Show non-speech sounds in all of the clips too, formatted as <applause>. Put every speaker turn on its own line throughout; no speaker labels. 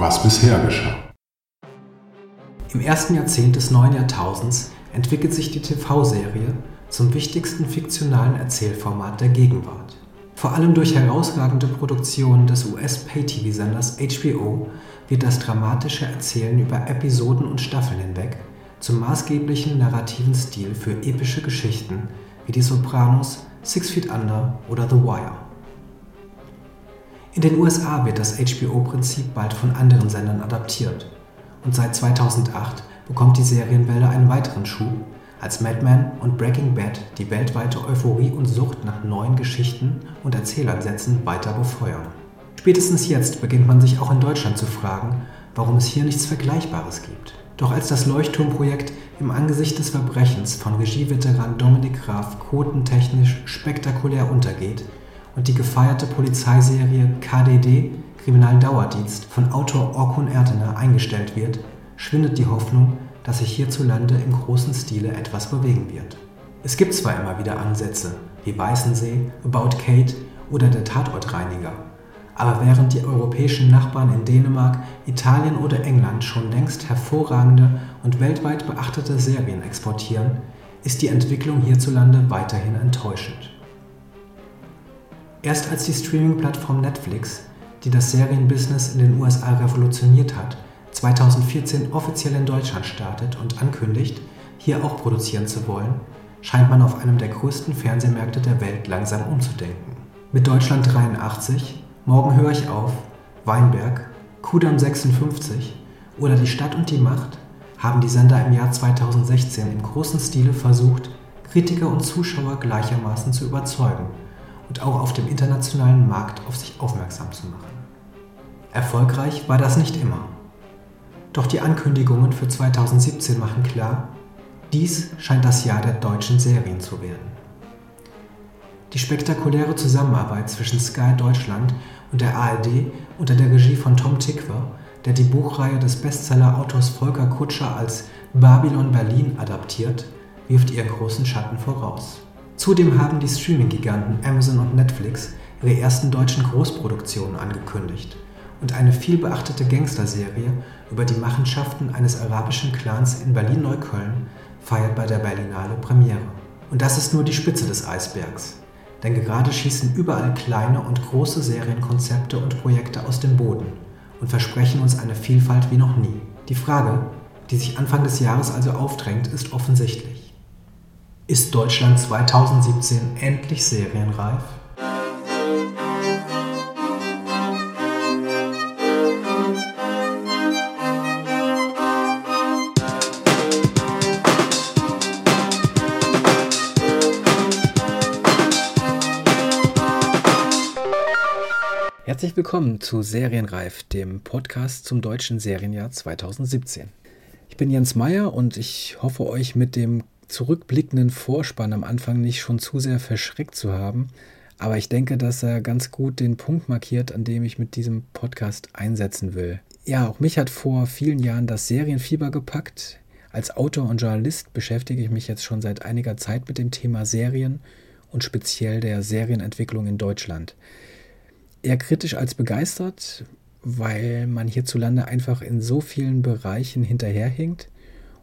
Was bisher geschah.
Im ersten Jahrzehnt des neuen Jahrtausends entwickelt sich die TV-Serie zum wichtigsten fiktionalen Erzählformat der Gegenwart. Vor allem durch herausragende Produktionen des US-Pay-TV-Senders HBO wird das dramatische Erzählen über Episoden und Staffeln hinweg zum maßgeblichen narrativen Stil für epische Geschichten wie Die Sopranos, Six Feet Under oder The Wire. In den USA wird das HBO-Prinzip bald von anderen Sendern adaptiert und seit 2008 bekommt die Serienwelle einen weiteren Schub, als Mad Men und Breaking Bad die weltweite Euphorie und Sucht nach neuen Geschichten und Erzählansätzen weiter befeuern. Spätestens jetzt beginnt man sich auch in Deutschland zu fragen, warum es hier nichts Vergleichbares gibt. Doch als das Leuchtturmprojekt im Angesicht des Verbrechens von Regieveteran Dominik Graf quotentechnisch spektakulär untergeht und die gefeierte Polizeiserie KDD Kriminaldauerdienst von Autor Orkun Ertener eingestellt wird, schwindet die Hoffnung, dass sich hierzulande im großen Stile etwas bewegen wird. Es gibt zwar immer wieder Ansätze, wie Weißensee, About Kate oder der Tatortreiniger, aber während die europäischen Nachbarn in Dänemark, Italien oder England schon längst hervorragende und weltweit beachtete Serien exportieren, ist die Entwicklung hierzulande weiterhin enttäuschend. Erst als die Streaming-Plattform Netflix, die das Serienbusiness in den USA revolutioniert hat, 2014 offiziell in Deutschland startet und ankündigt, hier auch produzieren zu wollen, scheint man auf einem der größten Fernsehmärkte der Welt langsam umzudenken. Mit Deutschland 83, Morgen höre ich auf, Weinberg, Kudam 56 oder Die Stadt und die Macht haben die Sender im Jahr 2016 im großen Stile versucht, Kritiker und Zuschauer gleichermaßen zu überzeugen und auch auf dem internationalen Markt auf sich aufmerksam zu machen. Erfolgreich war das nicht immer. Doch die Ankündigungen für 2017 machen klar, dies scheint das Jahr der deutschen Serien zu werden. Die spektakuläre Zusammenarbeit zwischen Sky Deutschland und der ARD unter der Regie von Tom Tikwer, der die Buchreihe des Bestseller-Autors Volker Kutscher als Babylon Berlin adaptiert, wirft ihren großen Schatten voraus. Zudem haben die Streaming-Giganten Amazon und Netflix ihre ersten deutschen Großproduktionen angekündigt und eine vielbeachtete Gangsterserie über die Machenschaften eines arabischen Clans in Berlin-Neukölln feiert bei der Berlinale Premiere. Und das ist nur die Spitze des Eisbergs. Denn gerade schießen überall kleine und große Serienkonzepte und Projekte aus dem Boden und versprechen uns eine Vielfalt wie noch nie. Die Frage, die sich Anfang des Jahres also aufdrängt, ist offensichtlich. Ist Deutschland 2017 endlich serienreif?
Herzlich willkommen zu Serienreif, dem Podcast zum deutschen Serienjahr 2017. Ich bin Jens Meyer und ich hoffe euch mit dem zurückblickenden Vorspann am Anfang nicht schon zu sehr verschreckt zu haben, aber ich denke, dass er ganz gut den Punkt markiert, an dem ich mit diesem Podcast einsetzen will. Ja, auch mich hat vor vielen Jahren das Serienfieber gepackt. Als Autor und Journalist beschäftige ich mich jetzt schon seit einiger Zeit mit dem Thema Serien und speziell der Serienentwicklung in Deutschland eher kritisch als begeistert, weil man hierzulande einfach in so vielen Bereichen hinterherhinkt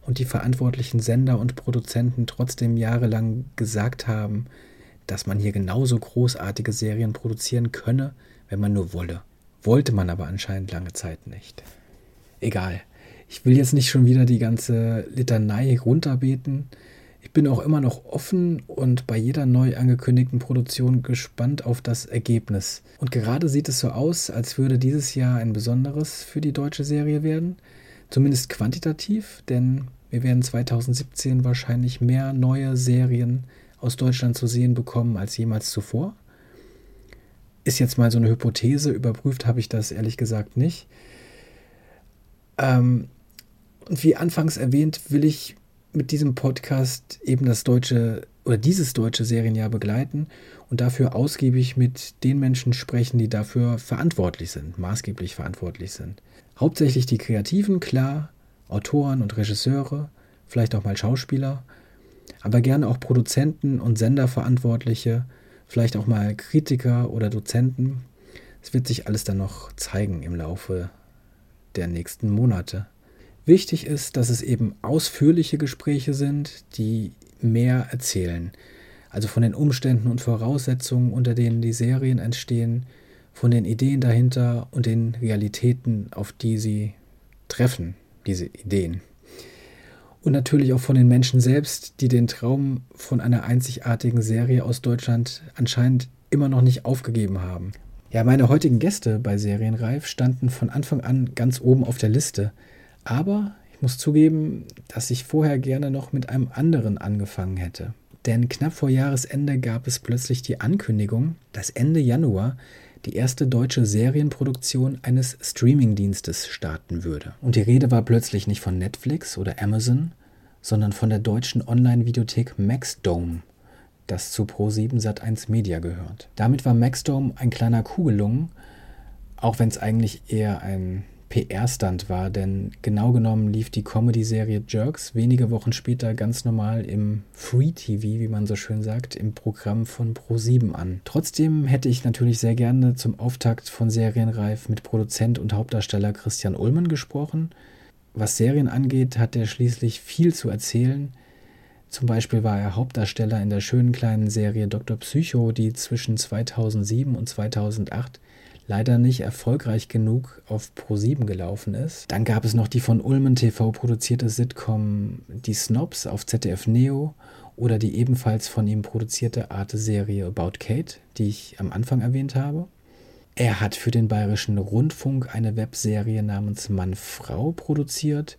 und die verantwortlichen Sender und Produzenten trotzdem jahrelang gesagt haben, dass man hier genauso großartige Serien produzieren könne, wenn man nur wolle. Wollte man aber anscheinend lange Zeit nicht. Egal. Ich will jetzt nicht schon wieder die ganze Litanei runterbeten. Ich bin auch immer noch offen und bei jeder neu angekündigten Produktion gespannt auf das Ergebnis. Und gerade sieht es so aus, als würde dieses Jahr ein besonderes für die deutsche Serie werden. Zumindest quantitativ, denn wir werden 2017 wahrscheinlich mehr neue Serien aus Deutschland zu sehen bekommen als jemals zuvor. Ist jetzt mal so eine Hypothese, überprüft habe ich das ehrlich gesagt nicht. Ähm, und wie anfangs erwähnt, will ich mit diesem Podcast eben das deutsche oder dieses deutsche Serienjahr begleiten und dafür ausgiebig mit den Menschen sprechen, die dafür verantwortlich sind, maßgeblich verantwortlich sind. Hauptsächlich die Kreativen, klar, Autoren und Regisseure, vielleicht auch mal Schauspieler, aber gerne auch Produzenten und Senderverantwortliche, vielleicht auch mal Kritiker oder Dozenten. Es wird sich alles dann noch zeigen im Laufe
der nächsten Monate. Wichtig ist, dass es eben ausführliche Gespräche sind, die mehr erzählen. Also von den Umständen und Voraussetzungen, unter denen die Serien entstehen, von den Ideen dahinter und den Realitäten, auf die sie treffen, diese Ideen. Und natürlich auch von den Menschen selbst, die den Traum von einer einzigartigen Serie aus Deutschland anscheinend immer noch nicht aufgegeben haben. Ja, meine heutigen Gäste bei Serienreif standen von Anfang an ganz oben auf der Liste. Aber ich muss zugeben, dass ich vorher gerne noch mit einem anderen angefangen hätte. Denn knapp vor Jahresende gab es plötzlich die Ankündigung, dass Ende Januar die erste deutsche Serienproduktion eines Streamingdienstes starten würde. Und die Rede war plötzlich nicht von Netflix oder Amazon, sondern von der deutschen Online-Videothek Maxdome, das zu Pro7 Sat1 Media gehört. Damit war Maxdome ein kleiner Kuh gelungen, auch wenn es eigentlich eher ein PR-Stunt war, denn genau genommen lief die Comedy-Serie Jerks wenige Wochen später ganz normal im Free TV, wie man so schön sagt, im Programm von Pro7 an. Trotzdem hätte ich natürlich sehr gerne zum Auftakt von Serienreif mit Produzent und Hauptdarsteller Christian Ullmann gesprochen. Was Serien angeht, hat er schließlich viel zu erzählen. Zum Beispiel war er Hauptdarsteller in der schönen kleinen Serie Dr. Psycho, die zwischen 2007 und 2008 leider nicht erfolgreich genug auf Pro7 gelaufen ist. Dann gab es noch die von Ulmen TV produzierte Sitcom Die Snobs auf ZDF Neo oder die ebenfalls von ihm produzierte Arte-Serie About Kate, die ich am Anfang erwähnt habe. Er hat für den Bayerischen Rundfunk eine Webserie namens Mann-Frau produziert.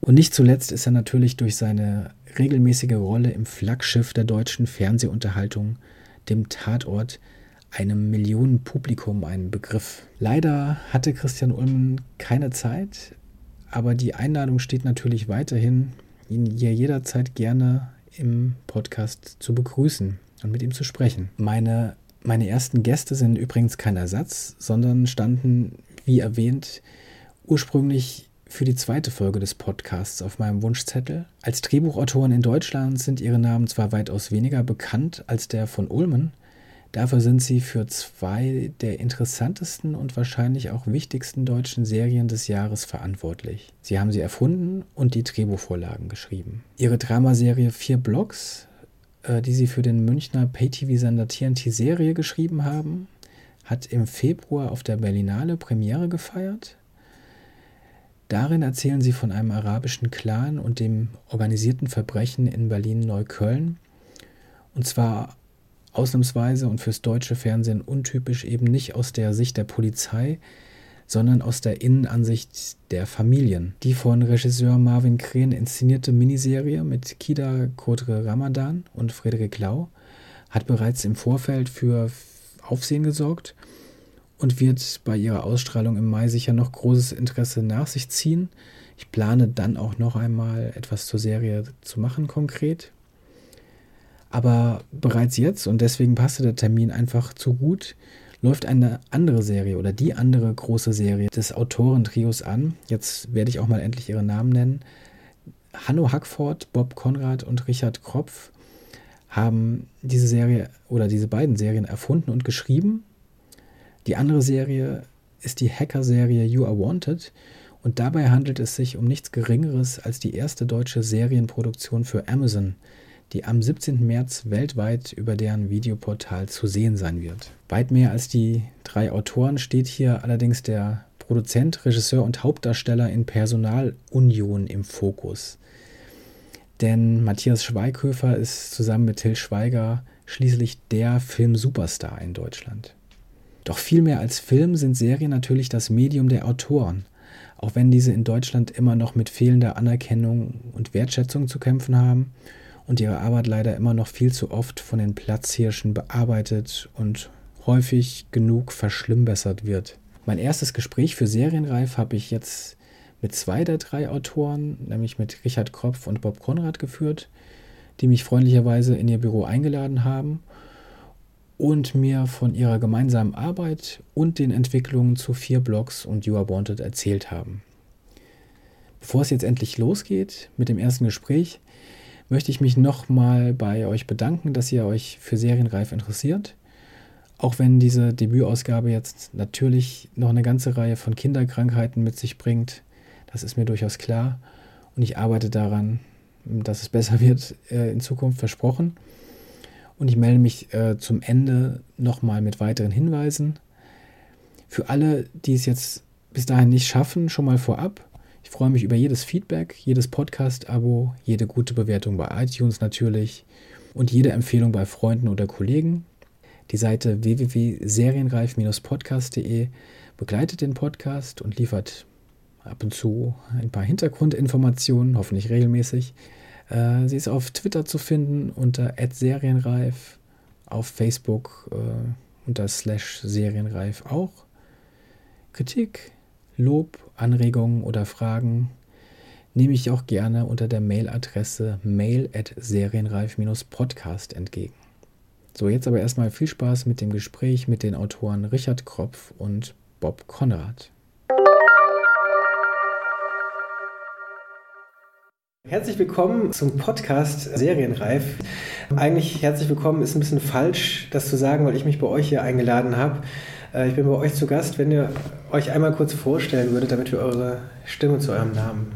Und nicht zuletzt ist er natürlich durch seine regelmäßige Rolle im Flaggschiff der deutschen Fernsehunterhaltung, dem Tatort, einem Millionenpublikum ein Begriff. Leider hatte Christian Ulmen keine Zeit, aber die Einladung steht natürlich weiterhin, ihn hier jederzeit gerne im Podcast zu begrüßen und mit ihm zu sprechen. Meine, meine ersten Gäste sind übrigens kein Ersatz, sondern standen, wie erwähnt, ursprünglich für die zweite Folge des Podcasts auf meinem Wunschzettel. Als Drehbuchautoren in Deutschland sind ihre Namen zwar weitaus weniger bekannt als der von Ulmen, Dafür sind sie für zwei der interessantesten und wahrscheinlich auch wichtigsten deutschen Serien des Jahres verantwortlich. Sie haben sie erfunden und die Drehbuchvorlagen geschrieben. Ihre Dramaserie Vier Blocks, äh, die sie für den Münchner Pay-TV-Sender TNT Serie geschrieben haben, hat im Februar auf der Berlinale Premiere gefeiert. Darin erzählen sie von einem arabischen Clan und dem organisierten Verbrechen in Berlin-Neukölln. Und zwar ausnahmsweise und fürs deutsche Fernsehen untypisch eben nicht aus der Sicht der Polizei, sondern aus der Innenansicht der Familien. Die von Regisseur Marvin Krehn inszenierte Miniserie mit Kida Kodre Ramadan und Frederik Lau hat bereits im Vorfeld für Aufsehen gesorgt und wird bei ihrer Ausstrahlung im Mai sicher noch großes Interesse nach sich ziehen. Ich plane dann auch noch einmal etwas zur Serie zu machen konkret. Aber bereits jetzt, und deswegen passte der Termin einfach zu gut, läuft eine andere Serie oder die andere große Serie des Autorentrios an. Jetzt werde ich auch mal endlich ihre Namen nennen. Hanno Hackford, Bob Konrad und Richard Kropf haben diese Serie oder diese beiden Serien erfunden und geschrieben. Die andere Serie ist die Hacker-Serie You Are Wanted und dabei handelt es sich um nichts Geringeres als die erste deutsche Serienproduktion für Amazon, die am 17. März weltweit über deren Videoportal zu sehen sein wird. Weit mehr als die drei Autoren steht hier allerdings der Produzent, Regisseur und Hauptdarsteller in Personalunion im Fokus. Denn Matthias Schweighöfer ist zusammen mit Till Schweiger schließlich der Film-Superstar in Deutschland. Doch viel mehr als Film sind Serien natürlich das Medium der Autoren, auch wenn diese in Deutschland immer noch mit fehlender Anerkennung und Wertschätzung zu kämpfen haben und ihre Arbeit leider immer noch viel zu oft von den Platzhirschen bearbeitet und häufig genug verschlimmbessert wird. Mein erstes Gespräch für Serienreif habe ich jetzt mit zwei der drei Autoren, nämlich mit Richard Kropf und Bob Konrad geführt, die mich freundlicherweise in ihr Büro eingeladen haben und mir von ihrer gemeinsamen Arbeit und den Entwicklungen zu vier Blogs und You Are Wanted erzählt haben. Bevor es jetzt endlich losgeht mit dem ersten Gespräch, möchte ich mich nochmal bei euch bedanken, dass ihr euch für Serienreif interessiert. Auch wenn diese Debütausgabe jetzt natürlich noch eine ganze Reihe von Kinderkrankheiten mit sich bringt, das ist mir durchaus klar. Und ich arbeite daran, dass es besser wird äh, in Zukunft versprochen. Und ich melde mich äh, zum Ende nochmal mit weiteren Hinweisen. Für alle, die es jetzt bis dahin nicht schaffen, schon mal vorab. Ich freue mich über jedes Feedback, jedes Podcast-Abo, jede gute Bewertung bei iTunes natürlich und jede Empfehlung bei Freunden oder Kollegen. Die Seite www.serienreif-podcast.de begleitet den Podcast und liefert ab und zu ein paar Hintergrundinformationen, hoffentlich regelmäßig. Äh, sie ist auf Twitter zu finden unter @serienreif, auf Facebook äh, unter slash serienreif auch. Kritik, Lob, Anregungen oder Fragen nehme ich auch gerne unter der Mailadresse mail at serienreif-podcast entgegen. So, jetzt aber erstmal viel Spaß mit dem Gespräch mit den Autoren Richard Kropf und Bob Konrad. Herzlich willkommen zum Podcast Serienreif. Eigentlich herzlich willkommen ist ein bisschen falsch, das zu sagen, weil ich mich bei euch hier eingeladen habe. Äh, ich bin bei euch zu Gast. Wenn ihr euch einmal kurz vorstellen würdet, damit wir eure Stimme zu eurem Namen.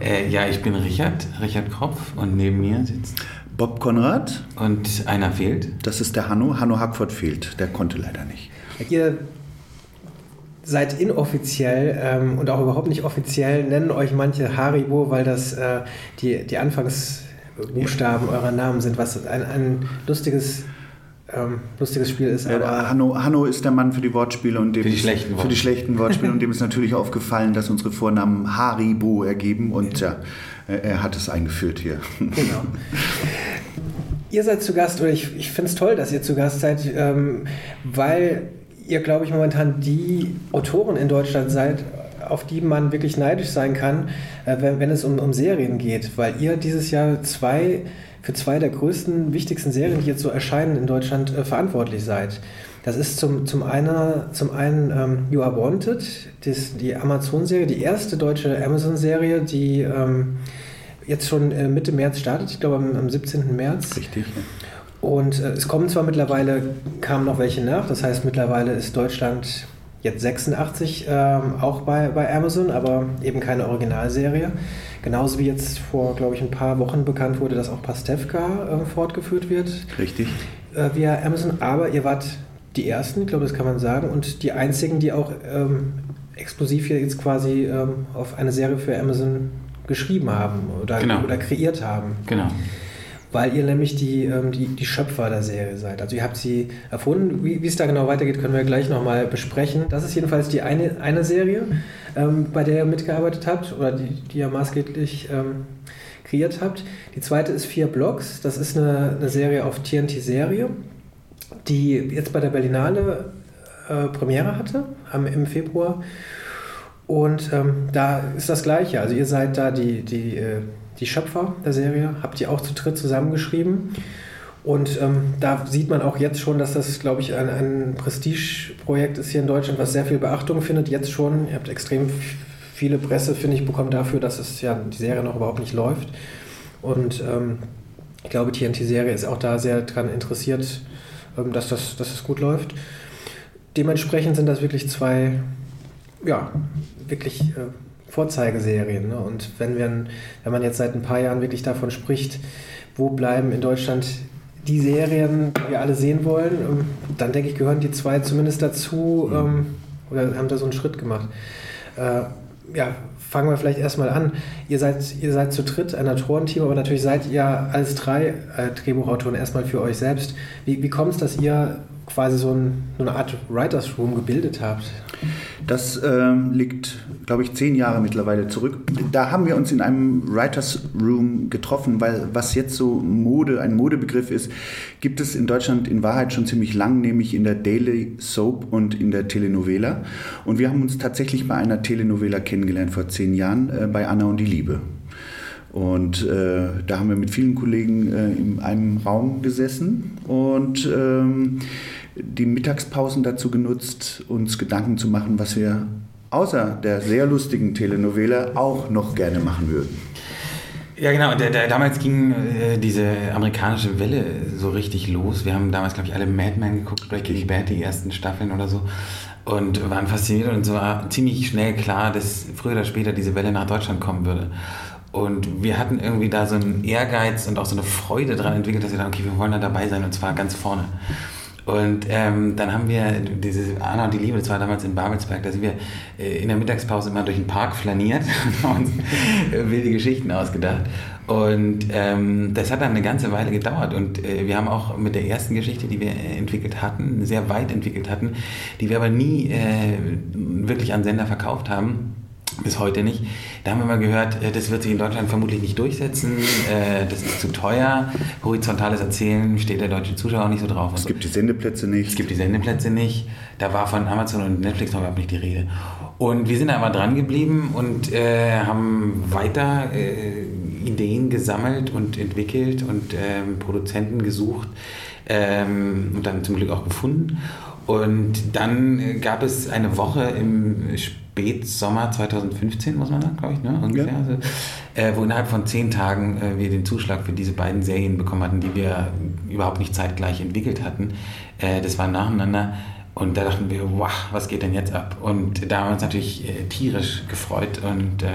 Äh, ja, ich bin Richard, Richard Kropf und neben mir sitzt
Bob Konrad.
Und einer fehlt.
Das ist der Hanno. Hanno Hackford fehlt. Der konnte leider nicht.
Ihr seid inoffiziell ähm, und auch überhaupt nicht offiziell, nennen euch manche Haribo, weil das äh, die, die Anfangsbuchstaben ja. eurer Namen sind, was ein, ein lustiges ähm, lustiges Spiel ist.
Ja, Hanno, Hanno ist der Mann für die Wortspiele und dem
für die schlechten,
für die schlechten Wortspiele und dem ist natürlich aufgefallen, dass unsere Vornamen Haribo ergeben und ja, er hat es eingeführt hier. Genau.
ihr seid zu Gast, oder ich, ich finde es toll, dass ihr zu Gast seid, ähm, weil ihr, glaube ich, momentan die Autoren in Deutschland seid, auf die man wirklich neidisch sein kann, äh, wenn, wenn, es um, um Serien geht, weil ihr dieses Jahr zwei für zwei der größten, wichtigsten Serien, die jetzt so erscheinen in Deutschland, äh, verantwortlich seid. Das ist zum, zum, einer, zum einen ähm, You Are Wanted, das, die Amazon-Serie, die erste deutsche Amazon-Serie, die ähm, jetzt schon äh, Mitte März startet, ich glaube am, am 17. März.
Richtig. Ja.
Und äh, es kommen zwar mittlerweile, kamen noch welche nach, das heißt mittlerweile ist Deutschland jetzt 86 ähm, auch bei, bei Amazon, aber eben keine Originalserie. Genauso wie jetzt vor, glaube ich, ein paar Wochen bekannt wurde, dass auch Pastewka äh, fortgeführt wird.
Richtig.
Äh, via Amazon. Aber ihr wart die Ersten, ich glaube, das kann man sagen, und die Einzigen, die auch ähm, exklusiv hier jetzt quasi ähm, auf eine Serie für Amazon geschrieben haben oder, genau. oder kreiert haben.
Genau
weil ihr nämlich die, ähm, die, die Schöpfer der Serie seid. Also ihr habt sie erfunden. Wie, es da genau weitergeht, können wir gleich nochmal besprechen. Das ist jedenfalls die eine, eine Serie, ähm, bei der ihr mitgearbeitet habt oder die, die ihr maßgeblich ähm, kreiert habt. Die zweite ist Vier Blocks. Das ist eine, eine Serie auf TNT-Serie, die jetzt bei der Berlinale äh, Premiere hatte am, im Februar. Und ähm, da ist das Gleiche. Also ihr seid da die, die äh, die Schöpfer der Serie, habt ihr auch zu dritt zusammengeschrieben. Und ähm, da sieht man auch jetzt schon, dass das, glaube ich, ein, ein Prestigeprojekt ist hier in Deutschland, was sehr viel Beachtung findet. Jetzt schon. Ihr habt extrem viele Presse, finde ich, bekommen dafür, dass es ja die Serie noch überhaupt nicht läuft. Und ähm, ich glaube, TNT-Serie ist auch da sehr daran interessiert, ähm, dass, das, dass das gut läuft. Dementsprechend sind das wirklich zwei, ja, wirklich äh, Vorzeigeserien. Ne? Und wenn, wir, wenn man jetzt seit ein paar Jahren wirklich davon spricht, wo bleiben in Deutschland die Serien, die wir alle sehen wollen, ähm, dann denke ich, gehören die zwei zumindest dazu mhm. ähm, oder haben da so einen Schritt gemacht. Äh, ja, fangen wir vielleicht erstmal an. Ihr seid, ihr seid zu dritt ein Autorenteam, aber natürlich seid ihr als drei äh, Drehbuchautoren erstmal für euch selbst. Wie, wie kommt es, dass ihr quasi so, ein, so eine Art Writers Room gebildet habt?
Das äh, liegt, glaube ich, zehn Jahre mittlerweile zurück. Da haben wir uns in einem Writers Room getroffen, weil was jetzt so Mode, ein Modebegriff ist, gibt es in Deutschland in Wahrheit schon ziemlich lang, nämlich in der Daily Soap und in der Telenovela. Und wir haben uns tatsächlich bei einer Telenovela kennengelernt vor zehn Jahren, äh, bei Anna und die Liebe. Und äh, da haben wir mit vielen Kollegen äh, in einem Raum gesessen und ähm, die Mittagspausen dazu genutzt, uns Gedanken zu machen, was wir außer der sehr lustigen Telenovela auch noch gerne machen würden.
Ja, genau. Der, der, damals ging äh, diese amerikanische Welle so richtig los. Wir haben damals, glaube ich, alle Mad Men geguckt, Breaking Bad, die ersten Staffeln oder so. Und waren fasziniert und es war ziemlich schnell klar, dass früher oder später diese Welle nach Deutschland kommen würde. Und wir hatten irgendwie da so einen Ehrgeiz und auch so eine Freude daran entwickelt, dass wir dachten, okay, wir wollen da dabei sein und zwar ganz vorne. Und ähm, dann haben wir diese Anna und die Liebe, das war damals in Babelsberg, da sind wir äh, in der Mittagspause immer durch den Park flaniert <laughs> und haben uns äh, wilde Geschichten ausgedacht. Und ähm, das hat dann eine ganze Weile gedauert. Und äh, wir haben auch mit der ersten Geschichte, die wir äh, entwickelt hatten, sehr weit entwickelt hatten, die wir aber nie äh, wirklich an Sender verkauft haben, bis heute nicht. Da haben wir mal gehört, äh, das wird sich in Deutschland vermutlich nicht durchsetzen, äh, das ist zu teuer, horizontales Erzählen steht der deutsche Zuschauer auch nicht so drauf.
Es gibt die Sendeplätze nicht.
Es gibt die Sendeplätze nicht. Da war von Amazon und Netflix noch überhaupt nicht die Rede. Und wir sind da aber dran geblieben und äh, haben weiter äh, Ideen gesammelt und entwickelt und ähm, Produzenten gesucht ähm, und dann zum Glück auch gefunden. Und dann gab es eine Woche im Spätsommer 2015, muss man sagen, glaube ich, ne? ungefähr. Ja. Also, äh, wo innerhalb von zehn Tagen äh, wir den Zuschlag für diese beiden Serien bekommen hatten, die wir überhaupt nicht zeitgleich entwickelt hatten. Äh, das war nacheinander. Und da dachten wir, wow, was geht denn jetzt ab? Und da haben wir uns natürlich äh, tierisch gefreut und äh,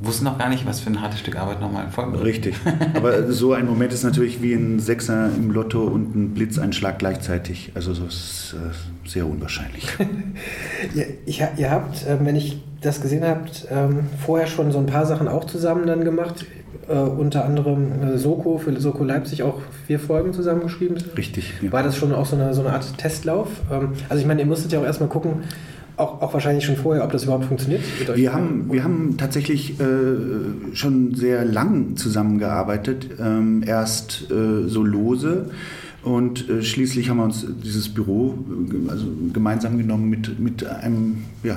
wussten noch gar nicht, was für ein hartes Stück Arbeit nochmal folgen wird.
Richtig. <laughs> Aber so ein Moment ist natürlich wie ein Sechser im Lotto und ein Blitzeinschlag gleichzeitig. Also das ist äh, sehr unwahrscheinlich. <laughs>
ihr, ihr, habt, äh, wenn ich das gesehen habt, ähm, vorher schon so ein paar Sachen auch zusammen dann gemacht. Äh, unter anderem äh, Soko, für Soko Leipzig auch vier Folgen zusammengeschrieben.
Richtig.
Ja. War das schon auch so eine, so eine Art Testlauf? Ähm, also ich meine, ihr musstet ja auch erstmal gucken, auch, auch, wahrscheinlich schon vorher, ob das überhaupt funktioniert?
Wir haben, wir haben tatsächlich äh, schon sehr lang zusammengearbeitet. Ähm, erst äh, so lose und äh, schließlich haben wir uns dieses Büro äh, also gemeinsam genommen mit, mit einem ja,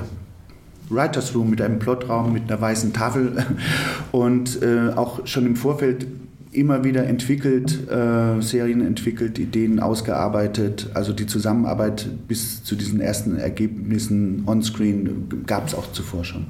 Writers Room, mit einem Plotraum, mit einer weißen Tafel <laughs> und äh, auch schon im Vorfeld immer wieder entwickelt, äh, Serien entwickelt, Ideen ausgearbeitet. Also die Zusammenarbeit bis zu diesen ersten Ergebnissen on-screen gab es auch zuvor schon.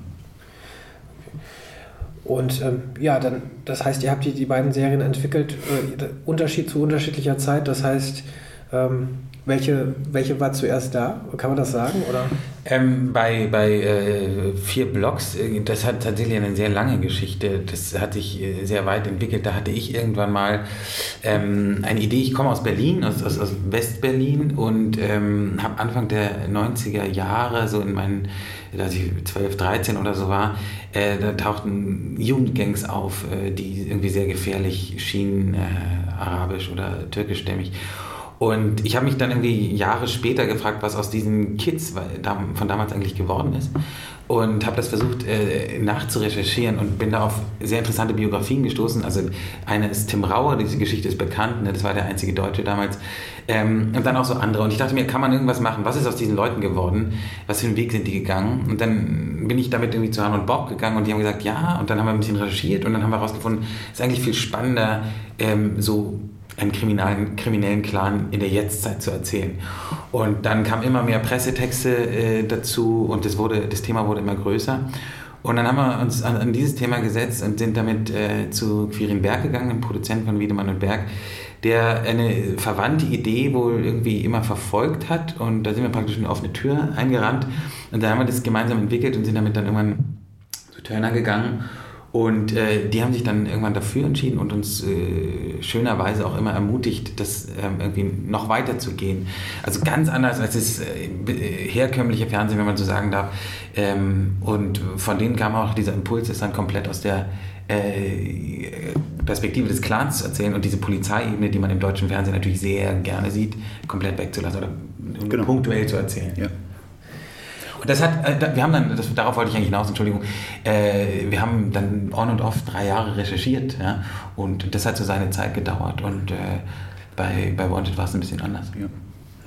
Und ähm, ja, dann, das heißt, ihr habt die, die beiden Serien entwickelt, äh, Unterschied zu unterschiedlicher Zeit. Das heißt, ähm, welche, welche war zuerst da? Kann man das sagen? Oder?
Ähm, bei bei äh, vier Blogs, äh, das hat tatsächlich eine sehr lange Geschichte. Das hat sich äh, sehr weit entwickelt. Da hatte ich irgendwann mal ähm, eine Idee. Ich komme aus Berlin, aus, aus, aus West-Berlin und ähm, habe Anfang der 90er Jahre, so in meinen, als ich 12, 13 oder so war, äh, da tauchten Jugendgangs auf, die irgendwie sehr gefährlich schienen, arabisch oder türkischstämmig. Und ich habe mich dann irgendwie Jahre später gefragt, was aus diesen Kids von damals eigentlich geworden ist. Und habe das versucht äh, nachzurecherchieren und bin da auf sehr interessante Biografien gestoßen. Also eine ist Tim Rauer, diese Geschichte ist bekannt, ne? das war der einzige Deutsche damals. Ähm, und dann auch so andere. Und ich dachte mir, kann man irgendwas machen? Was ist aus diesen Leuten geworden? Was für einen Weg sind die gegangen? Und dann bin ich damit irgendwie zu Han und Bob gegangen und die haben gesagt, ja. Und dann haben wir ein bisschen recherchiert und dann haben wir herausgefunden, es ist eigentlich viel spannender, ähm, so einen kriminellen, kriminellen Clan in der Jetztzeit zu erzählen. Und dann kamen immer mehr Pressetexte äh, dazu und das, wurde, das Thema wurde immer größer. Und dann haben wir uns an, an dieses Thema gesetzt und sind damit äh, zu Quirin Berg gegangen, dem Produzent von Wiedemann und Berg, der eine verwandte Idee wohl irgendwie immer verfolgt hat. Und da sind wir praktisch eine offene Tür eingerannt. Und da haben wir das gemeinsam entwickelt und sind damit dann irgendwann zu Turner gegangen und äh, die haben sich dann irgendwann dafür entschieden und uns äh, schönerweise auch immer ermutigt, das ähm, irgendwie noch weiter zu gehen. Also ganz anders als das äh, herkömmliche Fernsehen, wenn man so sagen darf. Ähm, und von denen kam auch dieser Impuls, das dann komplett aus der äh, Perspektive des Clans zu erzählen und diese Polizeiebene, die man im deutschen Fernsehen natürlich sehr gerne sieht, komplett wegzulassen oder genau. punktuell zu erzählen. Ja. Und das hat, äh, wir haben dann, das, darauf wollte ich eigentlich hinaus, Entschuldigung, äh, wir haben dann on und off drei Jahre recherchiert ja, und das hat so seine Zeit gedauert und äh, bei, bei Wanted war es ein bisschen anders. Ja.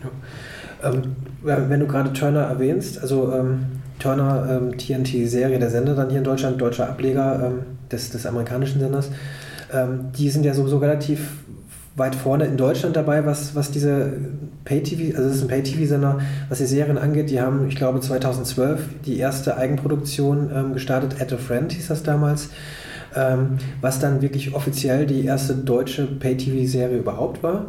Ja. Ähm, wenn du gerade Turner erwähnst, also ähm, Turner ähm, TNT-Serie, der Sender dann hier in Deutschland, deutscher Ableger ähm, des, des amerikanischen Senders, ähm, die sind ja sowieso relativ weit vorne in Deutschland dabei, was, was diese Pay-TV, also es ist ein Pay-TV-Sender, was die Serien angeht. Die haben, ich glaube, 2012 die erste Eigenproduktion ähm, gestartet. At a Friend hieß das damals. ähm, was dann wirklich offiziell die erste deutsche Pay-TV-Serie überhaupt war.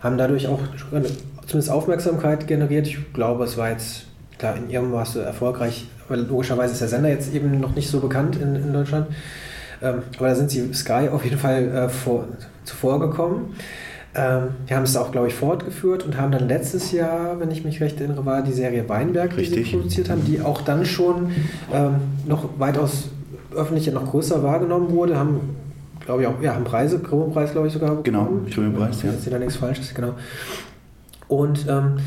Haben dadurch auch zumindest Aufmerksamkeit generiert. Ich glaube, es war jetzt, klar, in ihrem Maße erfolgreich, aber logischerweise ist der Sender jetzt eben noch nicht so bekannt in, in Deutschland. Ähm, aber da sind sie Sky auf jeden Fall äh, vor, zuvor gekommen. Ähm, wir haben es auch, glaube ich, fortgeführt und haben dann letztes Jahr, wenn ich mich recht erinnere, war die Serie Weinberg,
Richtig.
die sie produziert haben, die auch dann schon ähm, noch weitaus öffentlicher, noch größer wahrgenommen wurde, haben, glaube ich, auch, ja, haben Preise, Grimme-Preis, glaube ich, sogar
bekommen. Genau, Grimme-Preis,
ja. Jetzt da nichts Falsches, genau. Und ähm,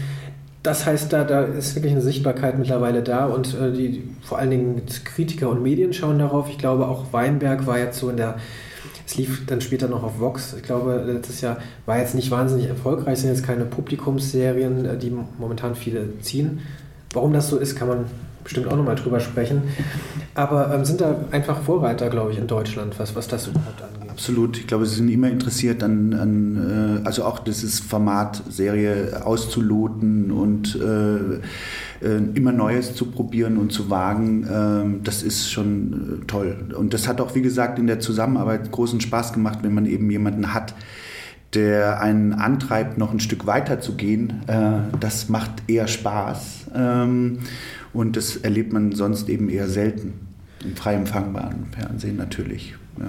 das heißt, da, da ist wirklich eine Sichtbarkeit mittlerweile da und äh, die vor allen Dingen Kritiker und Medien schauen darauf. Ich glaube, auch Weinberg war jetzt so in der es lief dann später noch auf Vox. Ich glaube, letztes Jahr war jetzt nicht wahnsinnig erfolgreich, sind jetzt keine Publikumsserien, äh, die momentan viele ziehen. Warum das so ist, kann man bestimmt auch nochmal drüber sprechen. Aber ähm, sind da einfach Vorreiter, glaube ich, in Deutschland, was, was das überhaupt angeht.
Absolut. Ich glaube, sie sind immer interessiert an, an äh, also auch dieses Format Serie auszuloten und äh, äh, immer Neues zu probieren und zu wagen. Ähm, das ist schon äh, toll. Und das hat auch, wie gesagt, in der Zusammenarbeit großen Spaß gemacht, wenn man eben jemanden hat, der einen antreibt, noch ein Stück weiter zu gehen. Äh, das macht eher Spaß. Ähm, und das erlebt man sonst eben eher selten. Im frei empfangbaren Fernsehen natürlich. Ja.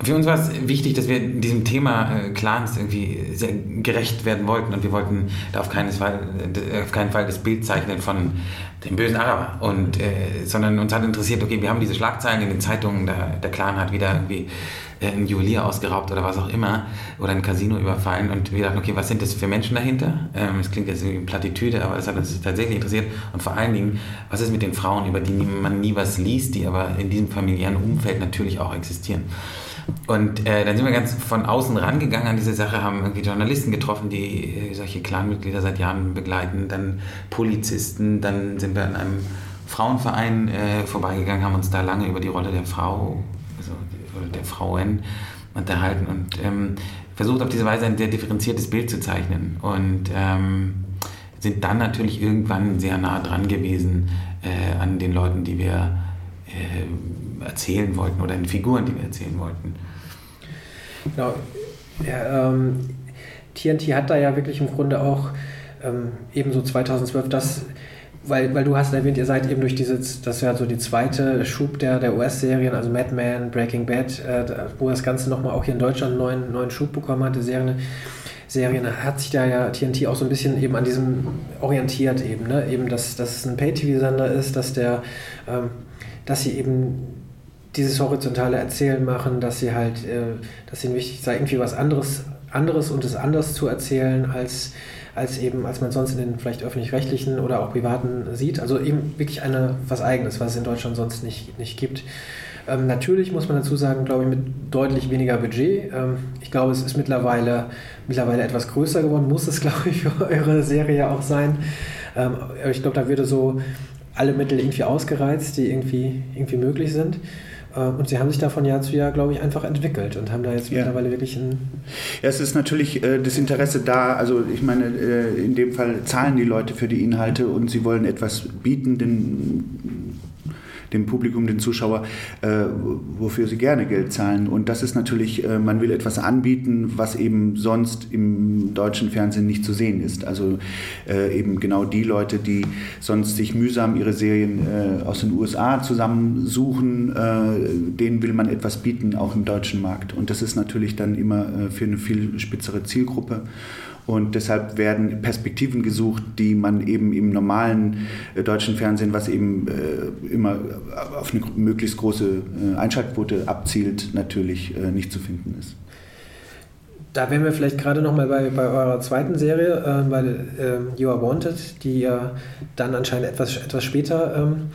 Für uns war es wichtig, dass wir diesem Thema äh, Clans irgendwie sehr gerecht werden wollten und wir wollten da auf keinen Fall, äh, auf keinen Fall das Bild zeichnen von dem bösen Araber. Und, äh, sondern uns hat interessiert, okay, wir haben diese Schlagzeilen in den Zeitungen, der, der Clan hat wieder irgendwie äh, einen Juwelier ausgeraubt oder was auch immer oder ein Casino überfallen und wir dachten, okay, was sind das für Menschen dahinter? Ähm, klingt jetzt wie eine Plattitüde, aber es hat uns tatsächlich interessiert und vor allen Dingen, was ist mit den Frauen, über die man nie was liest, die aber in diesem familiären Umfeld natürlich auch existieren. Und äh, dann sind wir ganz von außen rangegangen an diese Sache, haben irgendwie Journalisten getroffen, die äh, solche Clanmitglieder seit Jahren begleiten, dann Polizisten, dann sind wir an einem Frauenverein äh, vorbeigegangen, haben uns da lange über die Rolle der Frau, also der Frauen unterhalten und ähm, versucht auf diese Weise ein sehr differenziertes Bild zu zeichnen. Und ähm, sind dann natürlich irgendwann sehr nah dran gewesen äh, an den Leuten, die wir äh, erzählen wollten oder in Figuren, die wir erzählen wollten.
Genau. Ja, ähm, TNT hat da ja wirklich im Grunde auch ähm, ebenso 2012 das, weil, weil du hast erwähnt, ihr seid eben durch diese, das ist ja so die zweite Schub der, der US-Serien, also Mad Men, Breaking Bad, äh, wo das Ganze nochmal auch hier in Deutschland einen neuen, neuen Schub bekommen hat, die Serien. Serien hat sich da ja TNT auch so ein bisschen eben an diesem orientiert eben, ne? eben dass, dass es ein Pay-TV-Sender ist, dass der ähm, dass sie eben dieses horizontale Erzählen machen, dass sie halt, äh, dass ihnen wichtig sei, irgendwie was anderes, anderes und es anders zu erzählen, als, als eben, als man sonst in den vielleicht öffentlich-rechtlichen oder auch privaten sieht. Also eben wirklich eine, was Eigenes, was es in Deutschland sonst nicht, nicht gibt. Ähm, natürlich muss man dazu sagen, glaube ich, mit deutlich weniger Budget. Ähm, ich glaube, es ist mittlerweile, mittlerweile etwas größer geworden, muss es, <laughs> glaube ich, für eure Serie auch sein. Ähm, ich glaube, da würde so alle Mittel irgendwie ausgereizt, die irgendwie, irgendwie möglich sind. Äh, und sie haben sich da von Jahr zu Jahr, glaube ich, einfach entwickelt und haben da jetzt ja. mittlerweile wirklich ein.
Ja, es ist natürlich äh, das Interesse da. Also, ich meine, äh, in dem Fall zahlen die Leute für die Inhalte und sie wollen etwas bieten, den dem Publikum, den Zuschauer, äh, wofür sie gerne Geld zahlen. Und das ist natürlich, äh, man will etwas anbieten, was eben sonst im deutschen Fernsehen nicht zu sehen ist. Also äh, eben genau die Leute, die sonst sich mühsam ihre Serien äh, aus den USA zusammensuchen, äh, denen will man etwas bieten, auch im deutschen Markt. Und das ist natürlich dann immer äh, für eine viel spitzere Zielgruppe. Und deshalb werden Perspektiven gesucht, die man eben im normalen äh, deutschen Fernsehen, was eben äh, immer auf eine möglichst große äh, Einschaltquote abzielt, natürlich nicht zu finden ist.
Da wären wir vielleicht gerade noch mal bei, bei eurer zweiten Serie, bei ähm, You Are Wanted, die ihr dann anscheinend etwas, etwas später ähm,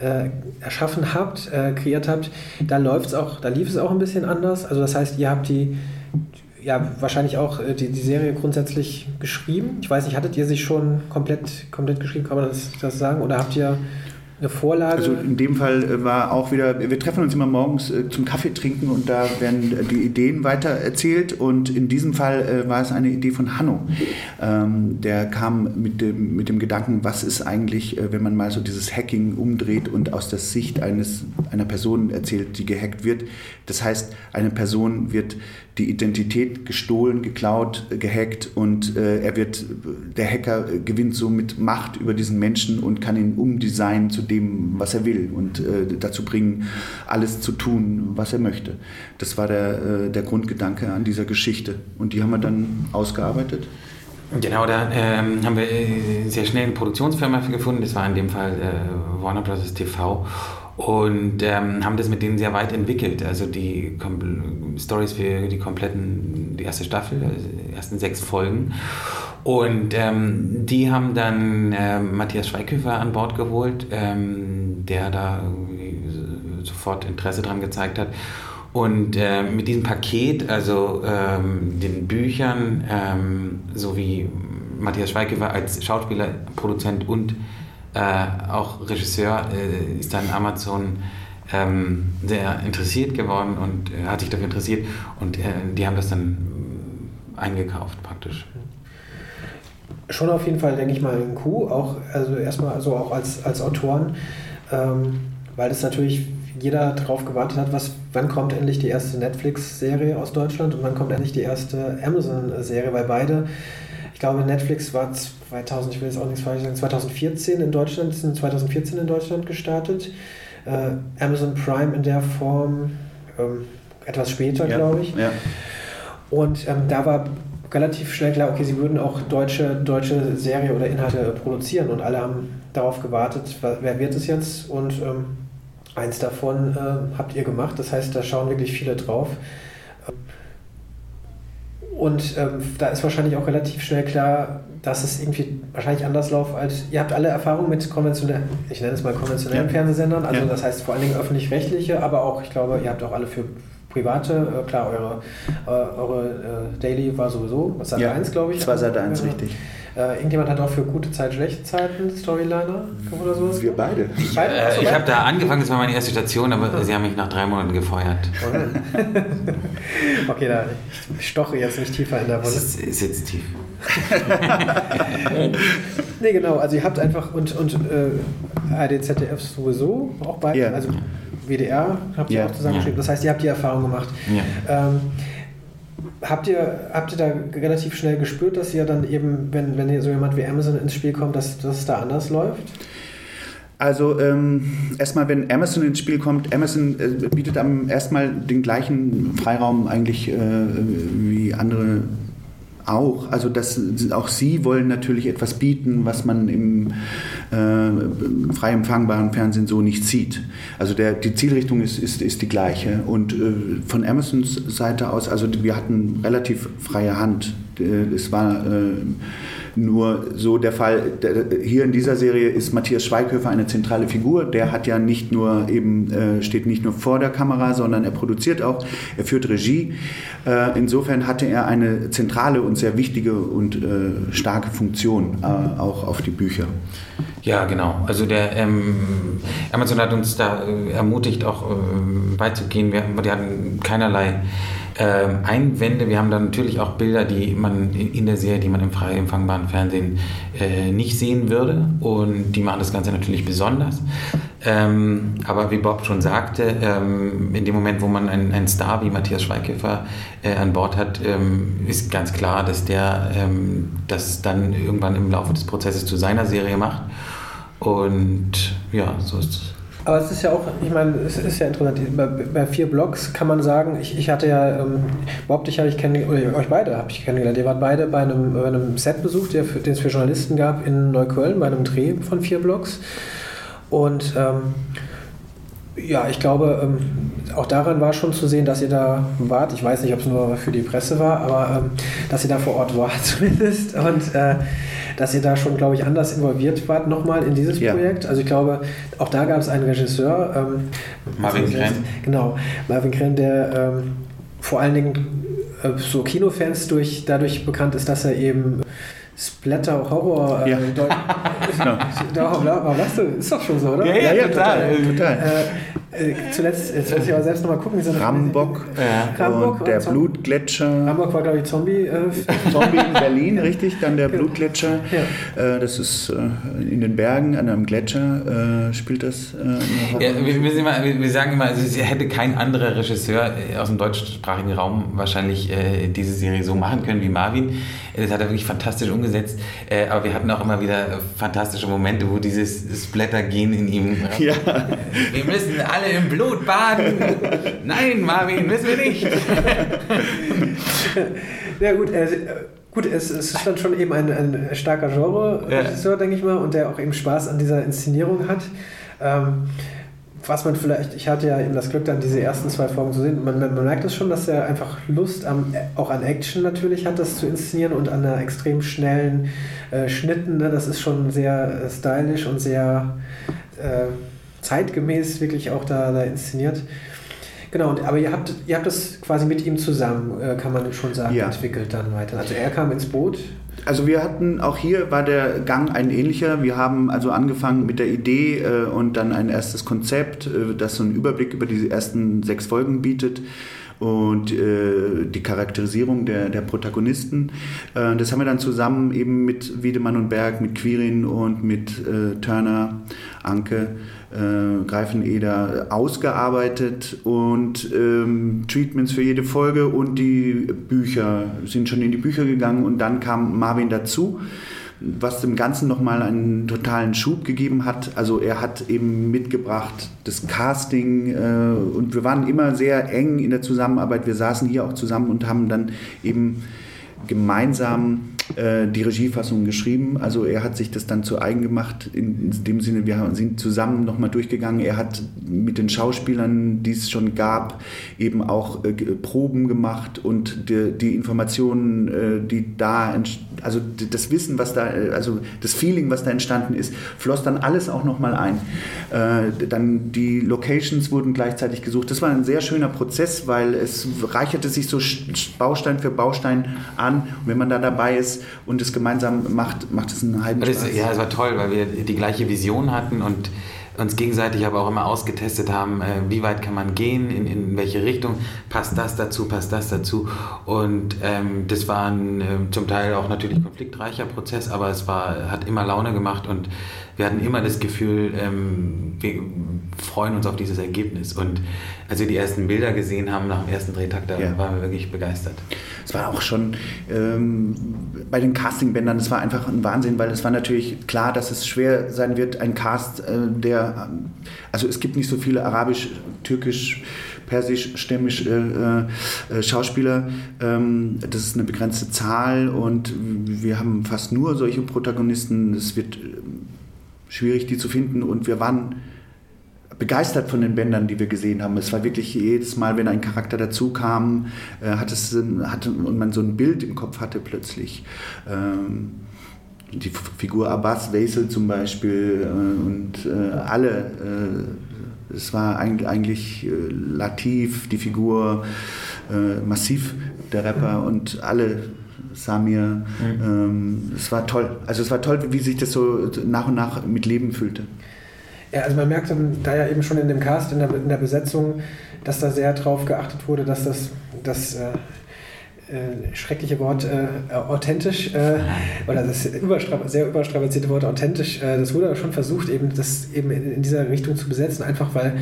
äh, erschaffen habt, kreiert habt. Da läuft's auch, da lief es auch ein bisschen anders. Also das heißt, ihr habt die ja, wahrscheinlich auch äh, die, die Serie grundsätzlich geschrieben. Ich weiß nicht, hattet ihr sich schon komplett, komplett geschrieben, kann man das, das sagen? Oder habt ihr. eine Vorlage.
Also in dem Fall äh, war auch wieder, wir treffen uns immer morgens äh, zum Kaffee trinken und da werden die Ideen weiter erzählt und in diesem Fall war es eine Idee von Hanno. Ähm, der kam mit dem, mit dem Gedanken, was ist eigentlich, wenn man mal so dieses Hacking umdreht und aus der Sicht eines, einer Person erzählt, die gehackt wird. Das heißt, eine Person wird die Identität gestohlen, geklaut, gehackt und äh, er wird, der Hacker gewinnt somit Macht über diesen Menschen und kann ihn umdesignen zu dem, was er will und äh, dazu bringen, alles zu tun, was er möchte. Das war der, äh, der Grundgedanke an dieser Geschichte und die haben wir dann ausgearbeitet.
Genau, da ähm, haben wir äh, sehr schnell eine Produktionsfirma gefunden. Das war in dem Fall äh, Warner Bros. TV und ähm, haben das mit denen sehr weit entwickelt. Also die Stories für die kompletten, die erste Staffel, also die ersten sechs Folgen. Und ähm, die haben dann äh, Matthias Schweighöfer an Bord geholt, ähm, der da sofort Interesse dran gezeigt hat. Und äh, mit diesem Paket, also ähm, den Büchern, ähm, sowie Matthias Schweighöfer als Schauspieler, Produzent und äh, auch Regisseur, äh, ist dann Amazon ähm, sehr interessiert geworden und äh, hat sich dafür interessiert und äh, die haben das dann eingekauft praktisch.
Schon auf jeden Fall, denke ich mal, ein Coup, auch, also erstmal also auch als, als Autoren, ähm, weil es natürlich jeder darauf gewartet hat, was, wann kommt endlich die erste Netflix-Serie aus Deutschland und wann kommt endlich die erste Amazon-Serie, weil beide glaube, Netflix war 2000, ich will jetzt auch nichts falsch sagen, 2014 in Deutschland, sind 2014 in Deutschland gestartet. Äh, Amazon Prime in der Form ähm, etwas später, ja, glaube ich. Ja. Und ähm, da war relativ schnell klar, okay, sie würden auch deutsche, deutsche Serie oder Inhalte produzieren und alle haben darauf gewartet, wer wird es jetzt und ähm, eins davon äh, habt ihr gemacht, das heißt, da schauen wirklich viele drauf. Und ähm, da ist wahrscheinlich auch relativ schnell klar, dass es irgendwie wahrscheinlich anders läuft als ihr habt alle Erfahrung mit konventionellen, ich nenne es mal konventionellen ja. Fernsehsendern, also ja. das heißt vor allen Dingen öffentlich-rechtliche, aber auch, ich glaube, ihr habt auch alle für private, äh, klar, eure, äh, eure äh, Daily war sowieso, was Seite ja, 1, glaube ich.
Das war Seite 1, richtig.
Äh, irgendjemand hat auch für gute Zeit, schlechte Zeiten Storyliner oder sowas?
Wir beide.
Ich, äh, ich habe da angefangen, das war meine erste Station, aber sie haben mich nach drei Monaten gefeuert. <laughs>
okay, da ich stoche jetzt nicht tiefer in der Wolle.
Es ist jetzt tief. <laughs>
nee, genau, also ihr habt einfach und, und äh, ARD, ZDF sowieso auch beide, yeah. also WDR habt ihr yeah. auch zusammengeschrieben. Yeah. Das heißt, ihr habt die Erfahrung gemacht. Ähm, Habt ihr, habt ihr da relativ schnell gespürt, dass ihr dann eben, wenn, wenn hier so jemand wie Amazon ins Spiel kommt, dass, es da anders läuft?
Also ähm, erstmal, wenn Amazon ins Spiel kommt, Amazon äh, bietet am erstmal den gleichen Freiraum eigentlich äh, wie andere auch. Also dass auch sie wollen natürlich etwas bieten, was man im äh, frei empfangbaren Fernsehen so nicht sieht. Also der, die Zielrichtung ist, ist, ist die gleiche. Und äh, von Amazons Seite aus, also wir hatten relativ freie Hand. Äh, es war äh, nur so der Fall, hier in dieser Serie ist Matthias Schweighöfer eine zentrale Figur. Der hat ja nicht nur eben, äh, steht nicht nur vor der Kamera, sondern er produziert auch, er führt Regie. Äh, insofern hatte er eine zentrale und sehr wichtige und äh, starke Funktion auch auf die Bücher.
Ja, genau. Also der ähm, Amazon hat uns da ermutigt, auch äh, beizugehen. Wir, wir hatten keinerlei ähm, Einwände. Wir haben dann natürlich auch Bilder, die man in der Serie, die man im frei empfangbaren Fernsehen äh, nicht sehen würde. Und die machen das Ganze natürlich besonders. Ähm, aber wie Bob schon sagte, ähm, in dem Moment, wo man einen, einen Star wie Matthias Schweighöfer äh, an Bord hat, ähm, ist ganz klar, dass der ähm, das dann irgendwann im Laufe des Prozesses zu seiner Serie macht. Und ja, so ist es.
Aber es ist ja auch, ich meine, es ist ja interessant. Bei, bei vier Blogs kann man sagen, ich, ich hatte ja, ähm, Bob, dich habe ich kennengelernt, euch beide habe ich kennengelernt. Ihr wart beide bei einem, bei einem Setbesuch, der den es für Journalisten gab in Neukölln, bei einem Dreh von vier Blogs. Und ähm, ja, ich glaube, ähm, auch daran war schon zu sehen, dass ihr da wart. Ich weiß nicht, ob es nur für die Presse war, aber ähm, dass ihr da vor Ort wart <laughs> zumindest. Und äh, dass ihr da schon, glaube ich, anders involviert wart nochmal in dieses ja. Projekt. Also ich glaube, auch da gab es einen Regisseur. Ähm,
Marvin Krenn.
Genau, Marvin Krenn, der ähm, vor allen Dingen äh, so Kinofans durch, dadurch bekannt ist, dass er eben Splatter-Horror. Äh,
Ja.
Deut- <laughs>
Genau.
da, warum lachst du? Ist doch schon so, oder?
Ja, ja, total.
total.
Äh, äh, zuletzt, jetzt muss ich aber selbst nochmal gucken, wie so eine
Rambock
Ja.
Rambock
und der
und so.
Blutgletscher.
Hamburg war, glaube ich, Zombie. Äh, <laughs>
Zombie in Berlin, richtig, dann der Blutgletscher.
Ja.
Äh, das ist äh, in den Bergen an einem Gletscher äh, spielt das äh, eine
Ja, wir, wir, immer, wir wir sagen immer, also es hätte kein anderer Regisseur äh, aus dem deutschsprachigen Raum wahrscheinlich äh, diese Serie so machen können wie Marvin. Äh, Das hat er wirklich fantastisch umgesetzt. Äh, aber wir hatten auch immer wieder äh, fantastische Momente, wo dieses Splatter-Gen in ihm.
Ja. <laughs>
Wir müssen alle im Blut baden. Nein, Marvin, müssen wir nicht. <laughs>
Ja gut, äh, gut es, es ist dann schon eben ein, ein starker Genre-Regisseur, denke ich mal, und der auch eben Spaß an dieser Inszenierung hat. Ähm, was man vielleicht, ich hatte ja eben das Glück, dann diese ersten zwei Folgen zu sehen. Man, man, man merkt es schon, dass er einfach Lust am, auch an Action natürlich hat, das zu inszenieren und an einer extrem schnellen äh, Schnitten. Ne? Das ist schon sehr äh, stylisch und sehr äh, zeitgemäß wirklich auch da, da inszeniert. Genau, aber ihr habt, ihr habt das quasi mit ihm zusammen, äh, kann man schon sagen,
Ja.
entwickelt dann weiter. Also er kam ins Boot.
Also wir hatten, auch hier war der Gang ein ähnlicher. Wir haben also angefangen mit der Idee äh, und dann ein erstes Konzept, äh, das so einen Überblick über diese ersten sechs Folgen bietet und äh, die Charakterisierung der, der Protagonisten. Äh, das haben wir dann zusammen eben mit Wiedemann und Berg, mit Quirin und mit äh, Turner, Anke, äh, Greifeneder ausgearbeitet und ähm, Treatments für jede Folge und die Bücher sind schon in die Bücher gegangen und dann kam Marvin dazu, was dem Ganzen nochmal einen totalen Schub gegeben hat. Also er hat eben mitgebracht das Casting äh, und wir waren immer sehr eng in der Zusammenarbeit. Wir saßen hier auch zusammen und haben dann eben gemeinsam äh, die Regiefassung geschrieben. Also er hat sich das dann zu eigen gemacht. In, dem Sinne, wir sind zusammen nochmal durchgegangen. Er hat mit den Schauspielern, die es schon gab, eben auch äh, Proben gemacht und die, die Informationen, äh, die da, also das Wissen, was da, äh, also das Feeling, was da entstanden ist, floss dann alles auch nochmal ein. Äh, dann die Locations wurden gleichzeitig gesucht. Das war ein sehr schöner Prozess, weil es reicherte sich so Baustein für Baustein an. Und wenn man da dabei ist und es gemeinsam macht, macht es einen halben Spaß.
ja, es war toll, weil wir die gleiche Vision hatten und uns gegenseitig aber auch immer ausgetestet haben, äh, wie weit kann man gehen, in, in welche Richtung, passt das dazu, passt das dazu. Und ähm, das war ein ähm, zum Teil auch natürlich konfliktreicher Prozess, aber es war, hat immer Laune gemacht und wir hatten immer das Gefühl, ähm, wir freuen uns auf dieses Ergebnis. Und als wir die ersten Bilder gesehen haben nach dem ersten Drehtag, da
Ja.
waren wir wirklich begeistert.
Es war auch schon ähm, bei den Castingbändern, es war einfach ein Wahnsinn, weil es war natürlich klar, dass es schwer sein wird, ein Cast, äh, der, also es gibt nicht so viele arabisch, türkisch, persisch-stämmig äh, äh, Schauspieler. Ähm, das ist eine begrenzte Zahl und wir haben fast nur solche Protagonisten. Es wird schwierig, die zu finden und wir waren begeistert von den Bändern, die wir gesehen haben. Es war wirklich jedes Mal, wenn ein Charakter dazu kam, äh, hat es, hatte, und man so ein Bild im Kopf hatte plötzlich. Ähm, die Figur Abbas Wesel zum Beispiel äh, und äh, alle. Äh, es war eigentlich, eigentlich äh, Latif, die Figur, äh, Massiv, der Rapper und alle. Samir, ähm, es war toll. Also es war toll, wie sich das so nach und nach mit Leben füllte.
Ja, also man merkt dann da ja eben schon in dem Cast, in der, in der Besetzung, dass da sehr drauf geachtet wurde, dass das, das äh, äh, schreckliche Wort äh, authentisch äh, oder das überstra sehr überstrapazierte Wort authentisch, äh, das wurde schon versucht, eben das eben in, in dieser Richtung zu besetzen, einfach weil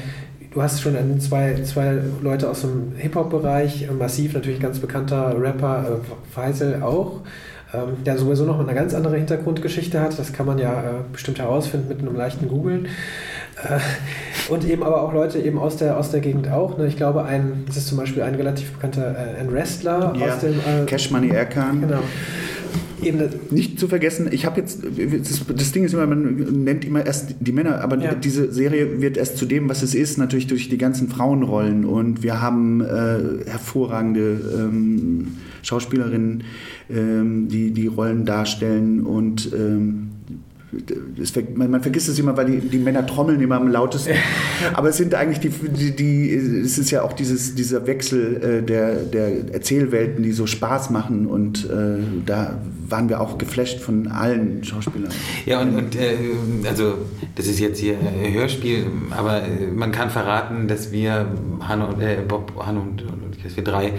du hast schon einen, zwei, zwei Leute aus dem Hip-Hop-Bereich, äh, massiv natürlich ganz bekannter Rapper, äh, Faisal auch, ähm, der sowieso noch eine ganz andere Hintergrundgeschichte hat. Das kann man ja äh, bestimmt herausfinden mit einem leichten Googlen. Äh, und eben aber auch Leute eben aus der, aus der Gegend auch. Ne? Ich glaube, ein, das ist zum Beispiel ein relativ bekannter äh, ein Wrestler
Ja,
aus dem. Äh,
Cash Money Erkan.
Genau. Eben, das-
Nicht zu vergessen, ich habe jetzt, das, das Ding ist immer, man nennt immer erst die Männer, aber
Ja.
diese Serie wird erst zu dem, was es ist, natürlich durch die ganzen Frauenrollen. Und wir haben äh, hervorragende ähm, Schauspielerinnen, ähm, die die Rollen darstellen. Und ähm, man, vergisst es immer, weil die, die, Männer trommeln immer am lautesten. <laughs> Aber es sind eigentlich die, die, die, es ist ja auch dieses, dieser Wechsel äh, der, der Erzählwelten, die so Spaß machen und äh, da waren wir auch geflasht von allen Schauspielern.
Ja, und, und äh, also das ist jetzt hier ein Hörspiel, aber äh, man kann verraten, dass wir, Hanno, äh, Bob, Hanno und dass wir drei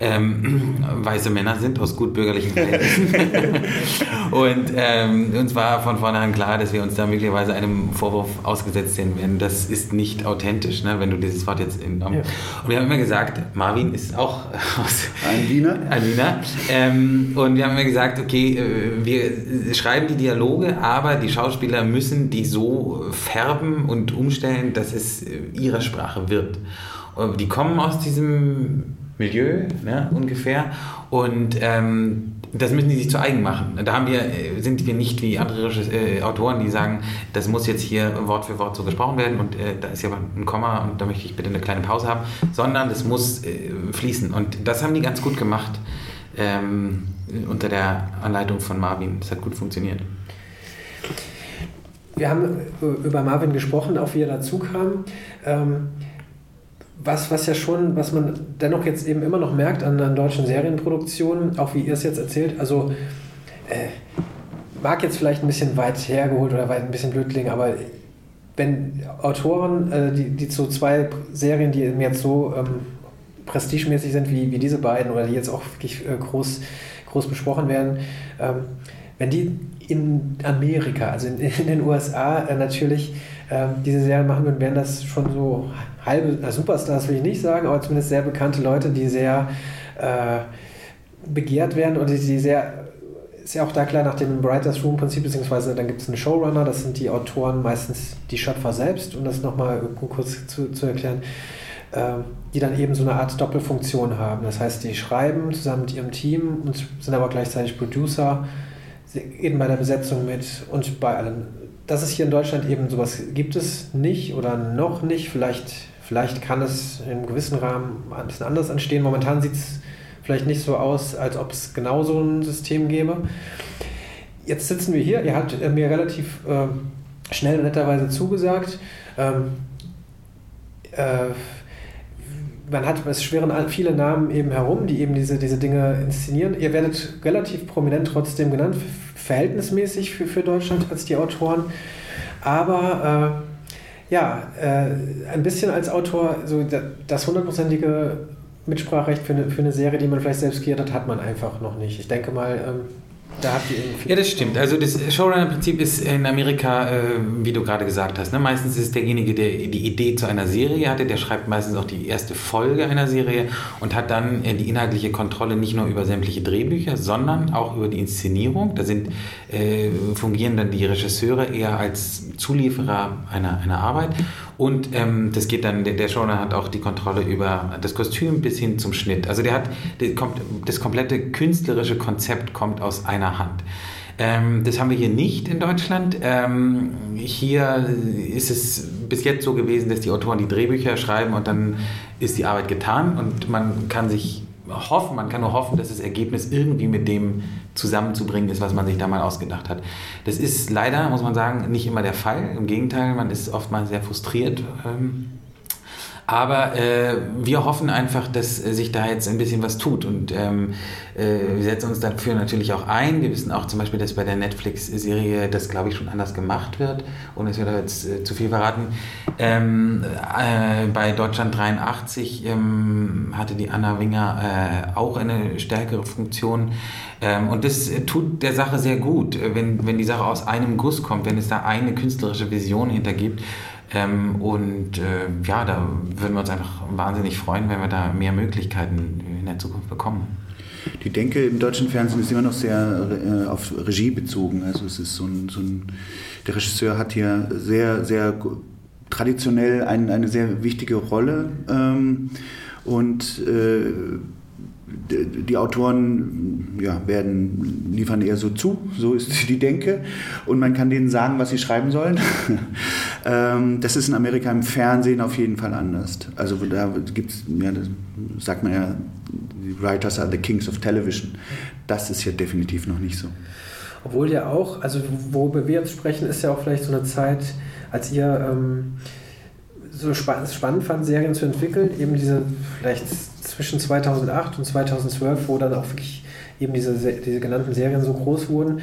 ähm, <clears throat> weiße Männer sind aus gut bürgerlichen Verhältnissen. <laughs> und ähm, uns war von vornherein klar, dass wir uns da möglicherweise einem Vorwurf ausgesetzt sehen werden. Das ist nicht authentisch, ne, wenn du dieses Wort jetzt in. Ja. Und wir haben immer gesagt, Marvin ist auch <laughs> aus
ein Wiener.
Ein Wiener. Ähm, und wir haben immer gesagt, okay, äh, wir schreiben die Dialoge, aber die Schauspieler müssen die so färben und umstellen, dass es äh, ihre Sprache wird. Die kommen aus diesem Milieu ne, ungefähr und ähm, das müssen die sich zu eigen machen. Da haben wir, äh, sind wir nicht wie andere äh, Autoren, die sagen, das muss jetzt hier Wort für Wort so gesprochen werden und äh, da ist ja ein Komma und da möchte ich bitte eine kleine Pause haben, sondern das muss äh, fließen. Und das haben die ganz gut gemacht ähm, unter der Anleitung von Marvin. Das hat gut funktioniert.
Wir haben äh, über Marvin gesprochen, auch wie er dazu kam. Ähm, was, was ja schon, was man dennoch jetzt eben immer noch merkt an, an deutschen Serienproduktionen, auch wie ihr es jetzt erzählt, also äh, mag jetzt vielleicht ein bisschen weit hergeholt oder weit ein bisschen blöd klingen, aber wenn Autoren, äh, die, die zu zwei Serien, die jetzt so ähm, prestigemäßig sind wie, wie diese beiden oder die jetzt auch wirklich äh, groß, groß besprochen werden, ähm, wenn die in Amerika, also in, in den USA äh, natürlich äh, diese Serien machen würden, wären das schon so halbe, na, Superstars will ich nicht sagen, aber zumindest sehr bekannte Leute, die sehr äh, begehrt werden und die, sehr ist ja auch da klar nach dem Writers Room Prinzip, beziehungsweise dann gibt es einen Showrunner, das sind die Autoren, meistens die Schöpfer selbst, um das nochmal kurz zu, zu erklären, äh, die dann eben so eine Art Doppelfunktion haben. Das heißt, die schreiben zusammen mit ihrem Team und sind aber gleichzeitig Producer, eben bei der Besetzung mit und bei allem. Dass es hier in Deutschland eben sowas gibt es nicht oder noch nicht, vielleicht Vielleicht kann es im gewissen Rahmen ein bisschen anders entstehen. Momentan sieht es vielleicht nicht so aus, als ob es genau so ein System gäbe. Jetzt sitzen wir hier. Ihr habt mir relativ äh, schnell netterweise zugesagt. Ähm, äh, man hat, es schweren viele Namen eben herum, die eben diese, diese Dinge inszenieren. Ihr werdet relativ prominent trotzdem genannt, verhältnismäßig für, für Deutschland als die Autoren. Aber äh, ja, äh, ein bisschen als Autor, so das hundertprozentige Mitspracherecht für eine, für eine Serie, die man vielleicht selbst kreiert hat, hat man einfach noch nicht. Ich denke mal, ähm, da habt ihr irgendwie.
Ja, das stimmt. Also das Showrunner-Prinzip ist in Amerika, äh, wie du gerade gesagt hast. Ne? Meistens ist derjenige, der die Idee zu einer Serie hatte, der schreibt meistens auch die erste Folge einer Serie und hat dann äh, die inhaltliche Kontrolle nicht nur über sämtliche Drehbücher, sondern auch über die Inszenierung. Da sind, äh, fungieren dann die Regisseure eher als Zulieferer einer, einer Arbeit. Und ähm, das geht dann, der, der Showrunner hat auch die Kontrolle über das Kostüm bis hin zum Schnitt. Also der hat, der kommt, das komplette künstlerische Konzept kommt aus einer Hand. Ähm, das haben wir hier nicht in Deutschland. Ähm, hier ist es bis jetzt so gewesen, dass die Autoren die Drehbücher schreiben und dann ist die Arbeit getan und man kann sich hoffen, man kann nur hoffen, dass das Ergebnis irgendwie mit dem zusammenzubringen ist, was man sich da mal ausgedacht hat. Das ist leider, muss man sagen, nicht immer der Fall. Im Gegenteil, man ist oftmals sehr frustriert. Ähm, aber äh, wir hoffen einfach, dass äh, sich da jetzt ein bisschen was tut. Und ähm, äh, wir setzen uns dafür natürlich auch ein. Wir wissen auch zum Beispiel, dass bei der Netflix-Serie das, glaube ich, schon anders gemacht wird, ohne dass wir da jetzt äh, zu viel verraten. Ähm, äh, bei Deutschland 83 ähm, hatte die Anna Winger äh, auch eine stärkere Funktion. Ähm, und das tut der Sache sehr gut, wenn, wenn die Sache aus einem Guss kommt, wenn es da eine künstlerische Vision hintergibt. Ähm, und äh, ja, da würden wir uns einfach wahnsinnig freuen, wenn wir da mehr Möglichkeiten in der Zukunft bekommen.
Die Denke im deutschen Fernsehen ist immer noch sehr äh, auf Regie bezogen. Also es ist so ein, so ein, der Regisseur hat hier sehr, sehr traditionell ein, eine sehr wichtige Rolle ähm, und äh, die Autoren ja, werden, liefern eher so zu, so ist <laughs> die Denke. Und man kann denen sagen, was sie schreiben sollen. <laughs> Ähm, das ist in Amerika im Fernsehen auf jeden Fall anders. Also da gibt es, ja, sagt man ja, die Writers are the kings of television. Das ist hier definitiv noch nicht so.
Obwohl ja auch, also worüber wir jetzt sprechen, ist ja auch vielleicht so eine Zeit, als ihr ähm, so spa spannend fand, Serien zu entwickeln, eben diese vielleicht zwischen 2008 und 2012, wo dann auch wirklich eben diese, diese genannten Serien so groß wurden.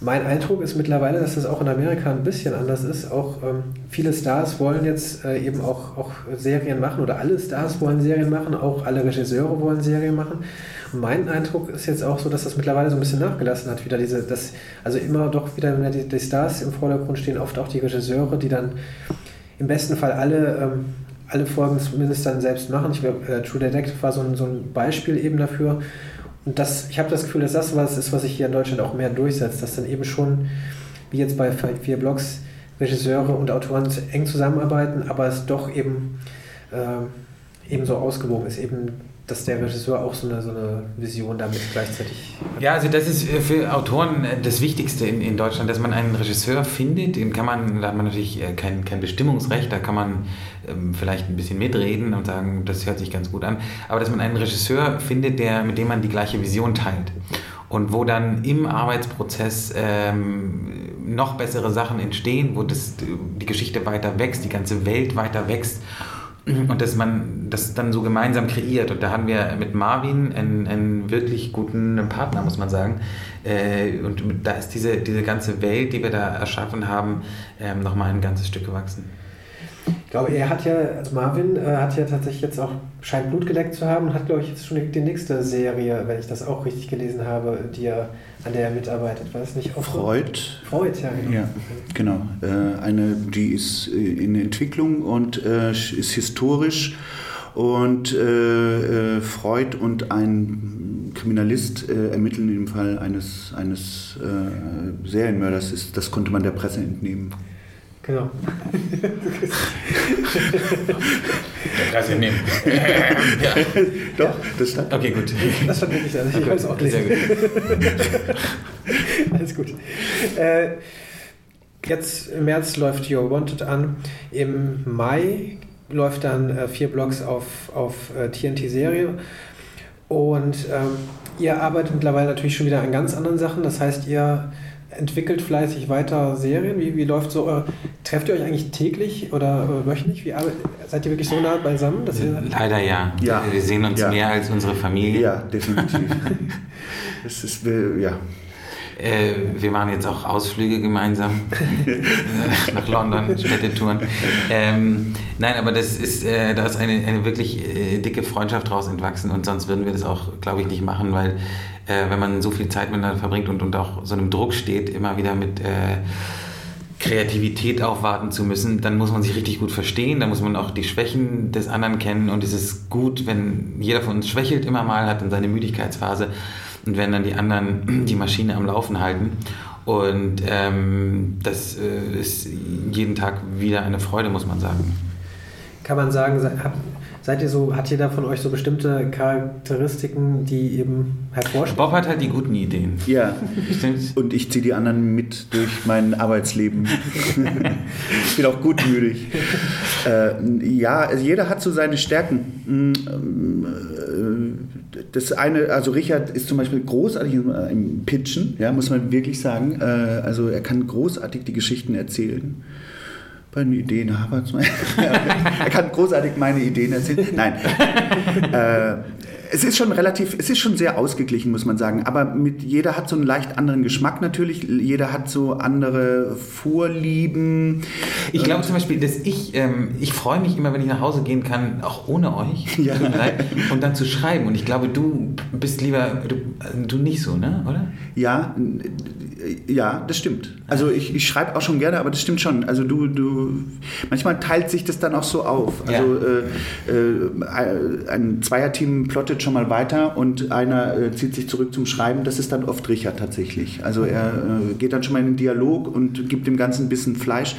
Mein Eindruck ist mittlerweile, dass das auch in Amerika ein bisschen anders ist. Auch ähm, viele Stars wollen jetzt äh, eben auch, auch Serien machen oder alle Stars wollen Serien machen, auch alle Regisseure wollen Serien machen. Und mein Eindruck ist jetzt auch so, dass das mittlerweile so ein bisschen nachgelassen hat. Wieder diese, das, also immer doch wieder, wenn die, die Stars im Vordergrund stehen, oft auch die Regisseure, die dann im besten Fall alle, ähm, alle Folgen zumindest dann selbst machen. Ich glaube, äh, True Detective war so ein, so ein Beispiel eben dafür. Und das, ich habe das Gefühl, dass das was ist, was sich hier in Deutschland auch mehr durchsetzt, dass dann eben schon, wie jetzt bei vier Blogs, Regisseure und Autoren eng zusammenarbeiten, aber es doch eben, äh, eben so ausgewogen ist, eben dass der Regisseur auch so eine, so eine Vision damit gleichzeitig
hat. Ja, also das ist äh, für Autoren äh, das Wichtigste in, in Deutschland, dass man einen Regisseur findet, den kann man, da hat man natürlich äh, kein, kein Bestimmungsrecht, da kann man ähm, vielleicht ein bisschen mitreden und sagen, das hört sich ganz gut an, aber dass man einen Regisseur findet, der, mit dem man die gleiche Vision teilt und wo dann im Arbeitsprozess ähm, noch bessere Sachen entstehen, wo das, die Geschichte weiter wächst, die ganze Welt weiter wächst und dass man das dann so gemeinsam kreiert. Und da haben wir mit Marvin einen, einen wirklich guten Partner, muss man sagen. Äh, und da ist diese, diese ganze Welt, die wir da erschaffen haben, ähm, nochmal ein ganzes Stück gewachsen.
Ich glaube, er hat ja, also Marvin äh, hat ja tatsächlich jetzt auch, scheint Blut geleckt zu haben und hat, glaube ich, jetzt schon die nächste Serie, wenn ich das auch richtig gelesen habe, die er, an der er mitarbeitet. War das nicht
auch Freud?
Freud, ja,
genau. Ja, genau. Äh, eine, die ist äh, in Entwicklung und äh, ist historisch und äh, äh, Freud und ein Kriminalist äh, ermitteln im Fall eines, eines äh, Serienmörders. Ist, das konnte man der Presse entnehmen.
Genau. <laughs>
Kannst du nehmen. <laughs>
ja. Doch, das stand.
Okay, gut.
Das stand wirklich, also ich okay. es auch lesen. <laughs> Alles gut. Äh, jetzt im März läuft Your Wanted an. Im Mai läuft dann äh, vier Blogs auf, auf äh, TNT-Serie. Und ähm, ihr arbeitet mittlerweile natürlich schon wieder an ganz anderen Sachen. Das heißt, ihr entwickelt fleißig weiter Serien? Wie, wie läuft so? Äh, trefft ihr euch eigentlich täglich oder äh, wöchentlich? Wie seid ihr wirklich so nah beisammen? Dass ihr
Leider ja. ja. Wir sehen uns ja. mehr als unsere Familie.
Ja, definitiv. <laughs> das ist, ja.
Äh, wir machen jetzt auch Ausflüge gemeinsam <laughs> nach London, Städtetouren. Ähm, nein, aber das ist, äh, da ist eine, eine wirklich äh, dicke Freundschaft daraus entwachsen und sonst würden wir das auch, glaube ich, nicht machen, weil äh, wenn man so viel Zeit miteinander verbringt und, und auch so einem Druck steht, immer wieder mit äh, Kreativität aufwarten zu müssen, dann muss man sich richtig gut verstehen, dann muss man auch die Schwächen des anderen kennen und es ist gut, wenn jeder von uns schwächelt immer mal, hat dann seine Müdigkeitsphase und wenn dann die anderen <clears throat> die Maschine am Laufen halten. Und ähm, das äh, ist jeden Tag wieder eine Freude, muss man sagen.
Kann man sagen, Seid ihr so, hat jeder von euch so bestimmte Charakteristiken, die eben hervorstehen?
Bob hat halt die guten Ideen.
Ja. Und ich ziehe die anderen mit durch mein Arbeitsleben. ich bin auch gutmütig. Äh, ja, also jeder hat so seine Stärken. Äh, das eine, also Richard ist zum Beispiel großartig im Pitchen, ja, muss man wirklich sagen. Äh, also er kann großartig die Geschichten erzählen bei den Ideen hapert <laughs> Er kann großartig meine Ideen erzählen. Nein. <laughs> äh, es ist schon relativ, es ist schon sehr ausgeglichen, muss man sagen. Aber mit, jeder hat so einen leicht anderen Geschmack natürlich. Jeder hat so andere Vorlieben.
Ich glaube zum Beispiel, dass ich, ähm, ich freue mich immer, wenn ich nach Hause gehen kann, auch ohne euch. <laughs> Ja. Und dann zu schreiben. Und ich glaube, du bist lieber, du, du nicht so, ne? Oder?
Ja, ja, das stimmt. Also ich, ich schreibe auch schon gerne, aber das stimmt schon. Also du, du, manchmal teilt sich das dann auch so auf. Also ja. äh, äh, ein Zweierteam plottet schon mal weiter und einer äh, zieht sich zurück zum Schreiben. Das ist dann oft Richard tatsächlich. Also er äh, geht dann schon mal in den Dialog und gibt dem Ganzen ein bisschen Fleisch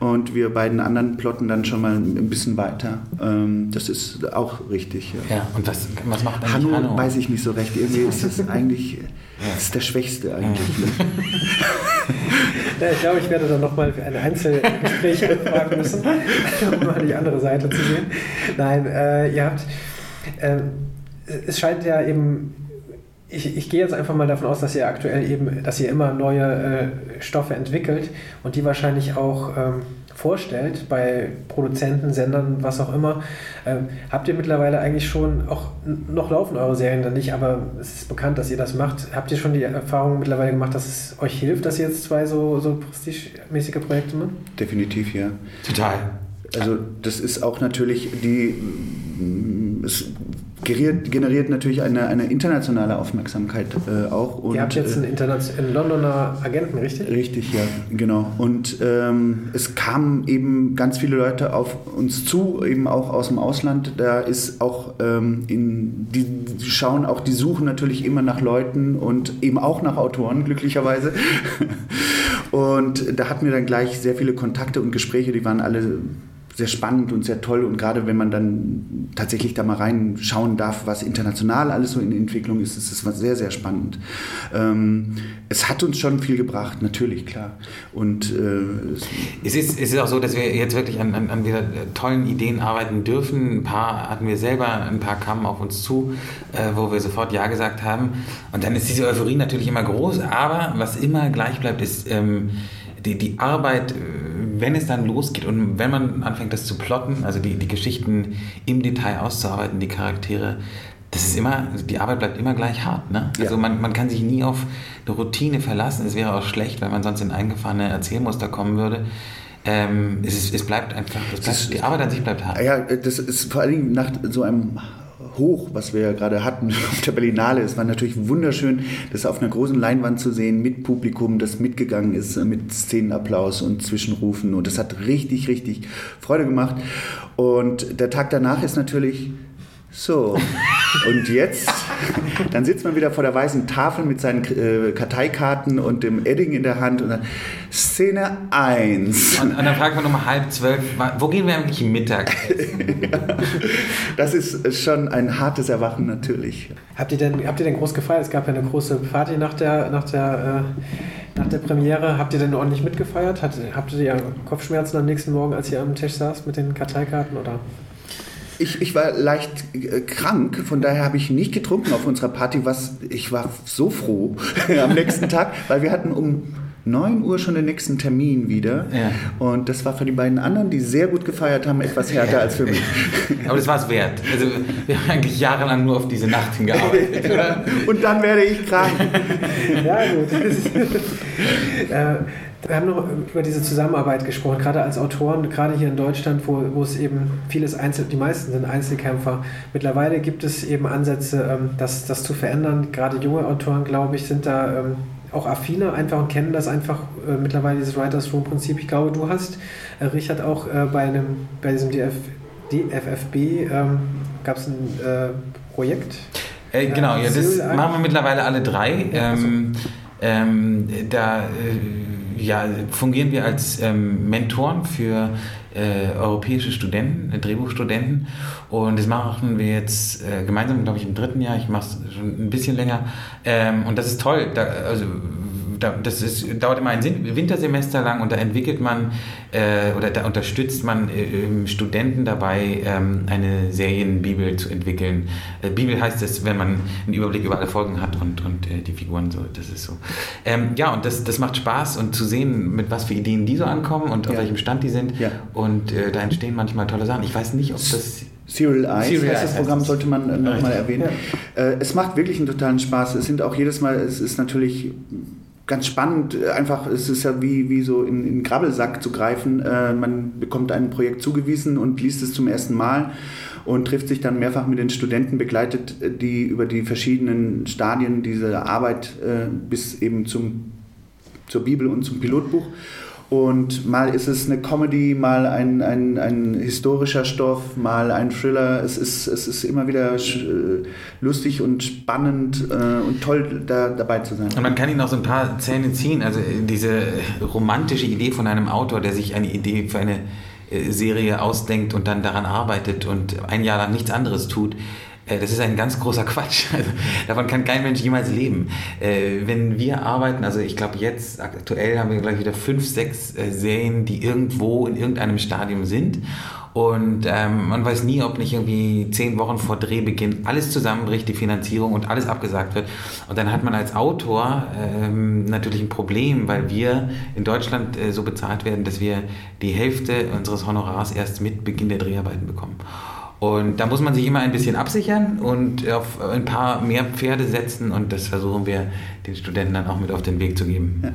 und wir beiden anderen plotten dann schon mal ein bisschen weiter. Ähm, das ist auch richtig.
Ja, ja und was, was macht
Hanno? Hanno? weiß ich nicht so recht. Irgendwie ist das <laughs> eigentlich das ist der Schwächste eigentlich. Ne? <laughs>
ja, ich glaube, ich werde dann nochmal für ein Einzelgespräch fragen müssen, <laughs> um mal die andere Seite zu sehen. Nein, äh, ihr habt, äh, es scheint ja eben ich, ich, gehe jetzt einfach mal davon aus, dass ihr aktuell eben, dass ihr immer neue äh, Stoffe entwickelt und die wahrscheinlich auch ähm, vorstellt bei Produzenten, Sendern, was auch immer. Ähm, habt ihr mittlerweile eigentlich schon, auch noch laufen eure Serien dann nicht, aber es ist bekannt, dass ihr das macht. Habt ihr schon die Erfahrung mittlerweile gemacht, dass es euch hilft, dass ihr jetzt zwei so, so prestigemäßige Projekte macht?
Definitiv, ja.
Total.
Also das ist auch natürlich die, es generiert, generiert natürlich eine, eine internationale Aufmerksamkeit äh, auch.
Und, Ihr habt jetzt einen, äh, einen, Londoner Agenten, richtig?
Richtig, ja, genau. Und ähm, es kamen eben ganz viele Leute auf uns zu, eben auch aus dem Ausland. Da ist auch ähm, in, die, die schauen auch, die suchen natürlich immer nach Leuten und eben auch nach Autoren, glücklicherweise. <laughs> Und da hatten wir dann gleich sehr viele Kontakte und Gespräche, die waren alle sehr spannend und sehr toll. Und gerade wenn man dann tatsächlich da mal reinschauen darf, was international alles so in Entwicklung ist, ist es sehr, sehr spannend. Ähm, es hat uns schon viel gebracht, natürlich, klar. Und äh,
es, ist, es ist auch so, dass wir jetzt wirklich an, an, an wieder tollen Ideen arbeiten dürfen. Ein paar hatten wir selber, ein paar kamen auf uns zu, äh, wo wir sofort Ja gesagt haben. Und dann ist diese Euphorie natürlich immer groß, aber was immer gleich bleibt, ist ähm, die, die Arbeit wenn es dann losgeht und wenn man anfängt, das zu plotten, also die, die Geschichten im Detail auszuarbeiten, die Charaktere, das ist immer, die Arbeit bleibt immer gleich hart. Ne? Also ja. man, man kann sich nie auf eine Routine verlassen. Es wäre auch schlecht, wenn man sonst in eingefahrene Erzählmuster kommen würde. Ähm, es, ist, es bleibt einfach, es bleibt, die Arbeit an sich bleibt hart.
Ja, das ist vor allen Dingen nach so einem Hoch, was wir ja gerade hatten <laughs> auf der Berlinale. Es war natürlich wunderschön, das auf einer großen Leinwand zu sehen, mit Publikum, das mitgegangen ist, mit Szenenapplaus und Zwischenrufen. Und das hat richtig, richtig Freude gemacht. Und der Tag danach ist natürlich so, und jetzt, dann sitzt man wieder vor der weißen Tafel mit seinen äh, Karteikarten und dem Edding in der Hand und dann Szene 1.
Und, und dann fragt man um halb zwölf, wo gehen wir eigentlich Mittag?
ja, <laughs> das ist schon ein hartes Erwachen natürlich.
Habt ihr denn, habt ihr denn groß gefeiert? Es gab ja eine große Party nach der, nach der, äh, nach der Premiere. Habt ihr denn ordentlich mitgefeiert? Hat, habt ihr Kopfschmerzen am nächsten Morgen, als ihr am Tisch saß mit den Karteikarten? Oder?
Ich, ich war leicht äh, krank, von daher habe ich nicht getrunken auf unserer Party. Was, ich war so froh <laughs> am nächsten Tag, weil wir hatten um 9 Uhr schon den nächsten Termin wieder. Ja. Und das war für die beiden anderen, die sehr gut gefeiert haben, etwas härter ja. als für mich. <laughs>
Aber das war es wert. Also wir haben eigentlich jahrelang nur auf diese Nacht hingearbeitet. <laughs>
ja. Und dann werde ich krank.
ja, gut. Äh, wir haben noch über diese Zusammenarbeit gesprochen, gerade als Autoren, gerade hier in Deutschland, wo, wo es eben vieles Einzel, die meisten sind Einzelkämpfer. Mittlerweile gibt es eben Ansätze, ähm, das, das zu verändern. Gerade junge Autoren, glaube ich, sind da ähm, auch affiner einfach und kennen das einfach äh, mittlerweile, dieses Writers Room Prinzip. Ich glaube, du hast, äh, Richard, auch äh, bei, einem, bei diesem DF, DFFB ähm, gab es ein äh, Projekt.
Äh, genau, ja, das machen wir mittlerweile alle drei. Ähm, ähm, da ja, fungieren wir als ähm, Mentoren für äh, europäische Studenten, äh, Drehbuchstudenten. Und das machen wir jetzt äh, gemeinsam, glaube ich, im dritten Jahr. Ich mache es schon ein bisschen länger. Ähm, und das ist toll. Da, also das ist, dauert immer ein Wintersemester lang und da entwickelt man äh, oder da unterstützt man äh, Studenten dabei, ähm, eine Serienbibel zu entwickeln. Äh, Bibel heißt es, wenn man einen Überblick über alle Folgen hat und, und äh, die Figuren so, das ist so. Ähm, ja, und das, das macht Spaß und zu sehen, mit was für Ideen die so ankommen und ja. auf welchem Stand die sind. Ja. Und äh, da entstehen manchmal tolle Sachen. Ich weiß nicht, ob das
Serial Eyes Serial heißt das Programm, sollte man äh, nochmal erwähnen. Ja. es macht wirklich einen totalen Spaß. Es sind auch jedes Mal, es ist natürlich ganz spannend. Äh, einfach, es ist ja wie, wie so in, in Grabbelsack zu greifen. Äh, man bekommt ein Projekt zugewiesen und liest es zum ersten Mal und trifft sich dann mehrfach mit den Studenten, begleitet äh, die über die verschiedenen Stadien dieser Arbeit äh, bis eben zum, zur Bibel und zum Pilotbuch. Und mal ist es eine Comedy, mal ein, ein, ein historischer Stoff, mal ein Thriller. Es ist, es ist immer wieder äh, lustig und spannend äh, und toll, da dabei zu sein.
Und man kann ihn auch so ein paar Zähne ziehen. Also äh, diese romantische Idee von einem Autor, der sich eine Idee für eine Serie ausdenkt und dann daran arbeitet und ein Jahr lang nichts anderes tut Äh, das ist ein ganz großer Quatsch. <laughs> Also, davon kann kein Mensch jemals leben. Äh, wenn wir arbeiten, also ich glaube jetzt aktuell haben wir gleich wieder fünf, sechs äh, Serien, die irgendwo in irgendeinem Stadium sind. Und ähm, man weiß nie, ob nicht irgendwie zehn Wochen vor Drehbeginn alles zusammenbricht, die Finanzierung und alles abgesagt wird. Und dann hat man als Autor ähm, natürlich ein Problem, weil wir in Deutschland äh, so bezahlt werden, dass wir die Hälfte unseres Honorars erst mit Beginn der Dreharbeiten bekommen. Und da muss man sich immer ein bisschen absichern und auf ein paar mehr Pferde setzen und das versuchen wir den Studenten dann auch mit auf den Weg zu geben. Ja.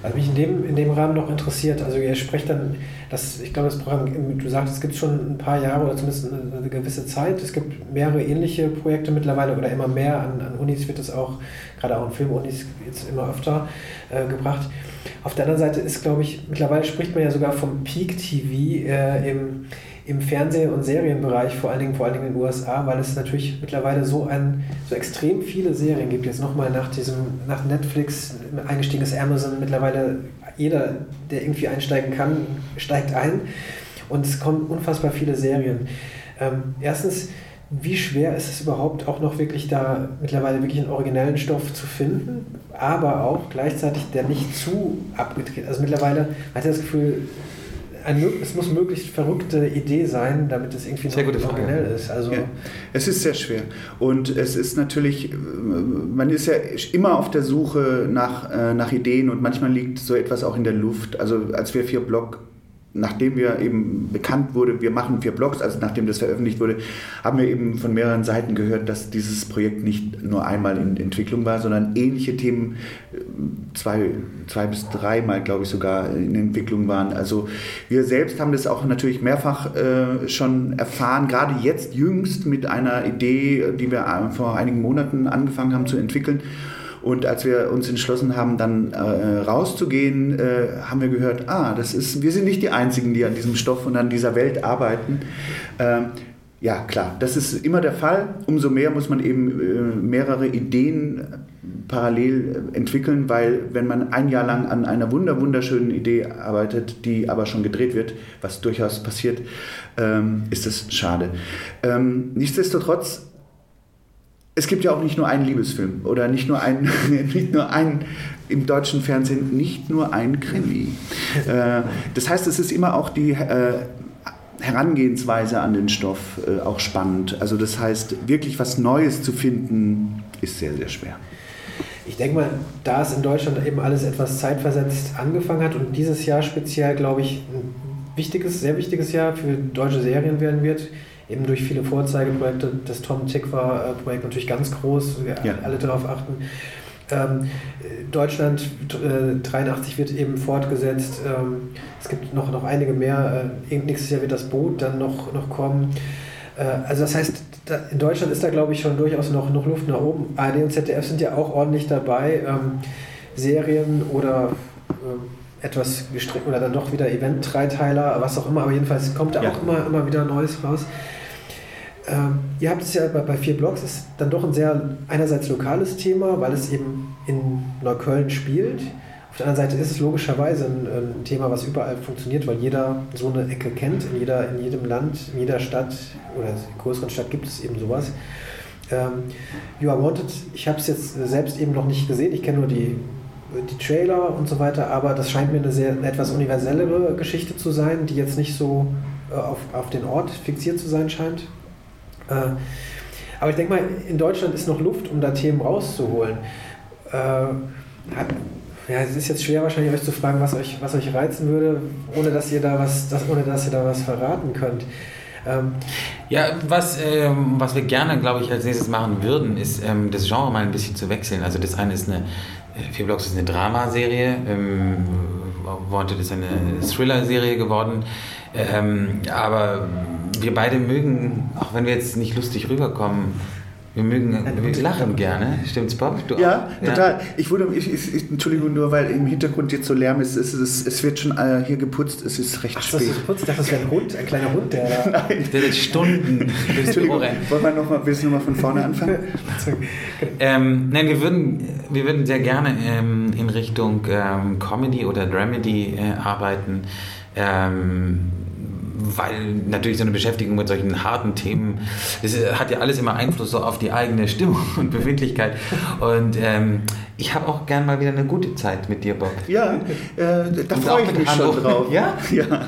Was mich in dem, in dem Rahmen noch interessiert, also ihr sprecht dann, das, ich glaube, das Programm, du sagst, es gibt schon ein paar Jahre oder zumindest eine, gewisse Zeit. Es gibt mehrere ähnliche Projekte mittlerweile oder immer mehr. An, an Unis wird es auch, gerade auch in Filmunis, jetzt immer öfter äh, gebracht. Auf der anderen Seite ist, glaube ich, mittlerweile spricht man ja sogar vom Peak TV äh, im im Fernseh- und Serienbereich, vor allen Dingen, vor allen Dingen in den USA, weil es natürlich mittlerweile so ein, so extrem viele Serien gibt. Jetzt nochmal nach diesem, nach Netflix eingestiegen ist Amazon mittlerweile jeder, der irgendwie einsteigen kann, steigt ein. Und es kommen unfassbar viele Serien. Ähm, erstens, wie schwer ist es überhaupt auch noch wirklich da mittlerweile wirklich einen originellen Stoff zu finden, aber auch gleichzeitig der nicht zu abgedreht. Also mittlerweile hat er das Gefühl, ein, es muss möglichst verrückte Idee sein, damit es irgendwie
sehr noch originell ist. Also ja. Es ist sehr schwer. Und es ist natürlich, man ist ja immer auf der Suche nach, äh, nach Ideen und manchmal liegt so etwas auch in der Luft. Also als wir vier Block nachdem wir eben bekannt wurde, wir machen vier Blogs, also nachdem das veröffentlicht wurde, haben wir eben von mehreren Seiten gehört, dass dieses Projekt nicht nur einmal in Entwicklung war, sondern ähnliche Themen äh, zwei, zwei bis dreimal, glaube ich, sogar in Entwicklung waren. Also wir selbst haben das auch natürlich mehrfach äh, schon erfahren, gerade jetzt jüngst mit einer Idee, die wir äh, vor einigen Monaten angefangen haben zu entwickeln. Und als wir uns entschlossen haben, dann äh, rauszugehen, äh, haben wir gehört, ah, das ist, wir sind nicht die Einzigen, die an diesem Stoff und an dieser Welt arbeiten. Ähm, ja, klar, das ist immer der Fall. Umso mehr muss man eben äh, mehrere Ideen parallel entwickeln, weil wenn man ein Jahr lang an einer wunder wunderschönen Idee arbeitet, die aber schon gedreht wird, was durchaus passiert, ähm, ist das schade. Ähm, nichtsdestotrotz es gibt ja auch nicht nur einen Liebesfilm oder nicht nur einen, <laughs> nicht nur einen im deutschen Fernsehen, nicht nur ein Krimi. <laughs> Äh, das heißt, es ist immer auch die äh, Herangehensweise an den Stoff äh, auch spannend. Also das heißt, wirklich was Neues zu finden, ist sehr, sehr schwer.
Ich denke mal, da es in Deutschland eben alles etwas zeitversetzt angefangen hat und dieses Jahr speziell, glaube ich, ein wichtiges, sehr wichtiges Jahr für deutsche Serien werden wird, eben durch viele Vorzeigeprojekte, das Tom Tikva-Projekt natürlich ganz groß, wir ja. alle darauf achten. Ähm, Deutschland äh, 83 wird eben fortgesetzt. Ähm, es gibt noch, noch einige mehr. Äh, nächstes Jahr wird das Boot dann noch, noch kommen. Äh, also das heißt, da, in Deutschland ist da glaube ich schon durchaus noch, noch Luft nach oben. ARD und ZDF sind ja auch ordentlich dabei. Ähm, Serien oder äh, etwas gestrickt oder dann doch wieder Event-Dreiteiler, was auch immer, aber jedenfalls kommt da ja. auch immer, immer wieder Neues raus. Ähm, ihr habt es ja bei, bei vier Blogs, ist dann doch ein sehr einerseits lokales Thema, weil es eben in Neukölln spielt. Auf der anderen Seite ist es logischerweise ein, ein, Thema, was überall funktioniert, weil jeder so eine Ecke kennt. In, jeder, in jedem Land, in jeder Stadt oder in größeren Stadt gibt es eben sowas. Ähm, you Are Wanted, ich habe es jetzt selbst eben noch nicht gesehen. Ich kenne nur die, die Trailer und so weiter, aber das scheint mir eine, sehr, eine etwas universellere Geschichte zu sein, die jetzt nicht so äh, auf, auf den Ort fixiert zu sein scheint. Äh, aber ich denke mal, in Deutschland ist noch Luft, um da Themen rauszuholen. Äh, ja, es ist jetzt schwer wahrscheinlich euch zu fragen, was euch, was euch reizen würde, ohne dass ihr da was, dass, ohne dass ihr da was verraten könnt.
Ähm, ja, was, ähm, was wir gerne, glaube ich, als nächstes machen würden, ist ähm, das Genre mal ein bisschen zu wechseln. Also das eine ist eine, äh, Vier Blocks ist eine Dramaserie, ähm, Wanted ist eine Thriller-Serie geworden, ähm, aber wir beide mögen, auch wenn wir jetzt nicht lustig rüberkommen, wir mögen, wir lachen gerne. Stimmt's, Bob?
Du ja, auch? total. Ja. Ich wurde, ich, ich, Entschuldigung, nur weil im Hintergrund jetzt so Lärm ist, es, es, es wird schon äh, hier geputzt, es ist recht Ach, spät.
Ist geputzt? Ich dachte, das wäre ein Hund, ein kleiner Hund, der <laughs>
Nein. Der wird Stunden <laughs>
Entschuldigung, wollen wir nochmal, willst du nochmal von vorne anfangen? <laughs>
ähm, nein, wir würden, wir würden sehr gerne ähm, in Richtung ähm, Comedy oder Dramedy äh, arbeiten. Ähm, weil natürlich so eine Beschäftigung mit solchen harten Themen, das hat ja alles immer Einfluss so auf die eigene Stimmung <laughs> und Befindlichkeit. Und ähm, ich habe auch gern mal wieder eine gute Zeit mit dir, Bob.
Ja, äh, da freue ich mich schon drauf. <laughs>
Ja?
Ja.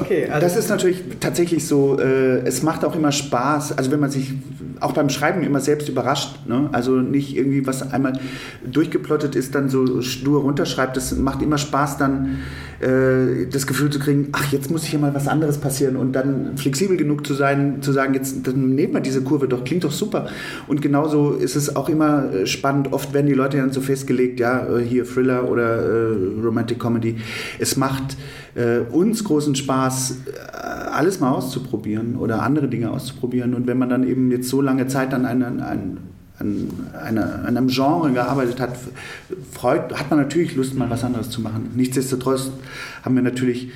Okay, also
Das ist natürlich tatsächlich so, äh, es macht auch immer Spaß, also wenn man sich auch beim Schreiben immer selbst überrascht, ne? also nicht irgendwie was einmal durchgeplottet ist, dann so stur runterschreibt, das macht immer Spaß dann äh, das Gefühl zu kriegen, ach jetzt muss hier mal was anderes passieren und dann flexibel genug zu sein, zu sagen, jetzt dann nehmen wir diese Kurve doch, klingt doch super. Und genauso ist es auch immer äh, spannend, oft werden die Leute dann so festgelegt, ja äh, hier Thriller oder äh, Romantic Comedy, es macht äh, uns großen Spaß, äh, alles mal auszuprobieren oder andere Dinge auszuprobieren. Und wenn man dann eben jetzt so lange Zeit an, einer, an, an, einer, an einem Genre gearbeitet hat, freut, hat man natürlich Lust, mal was anderes zu machen. Nichtsdestotrotz haben wir natürlich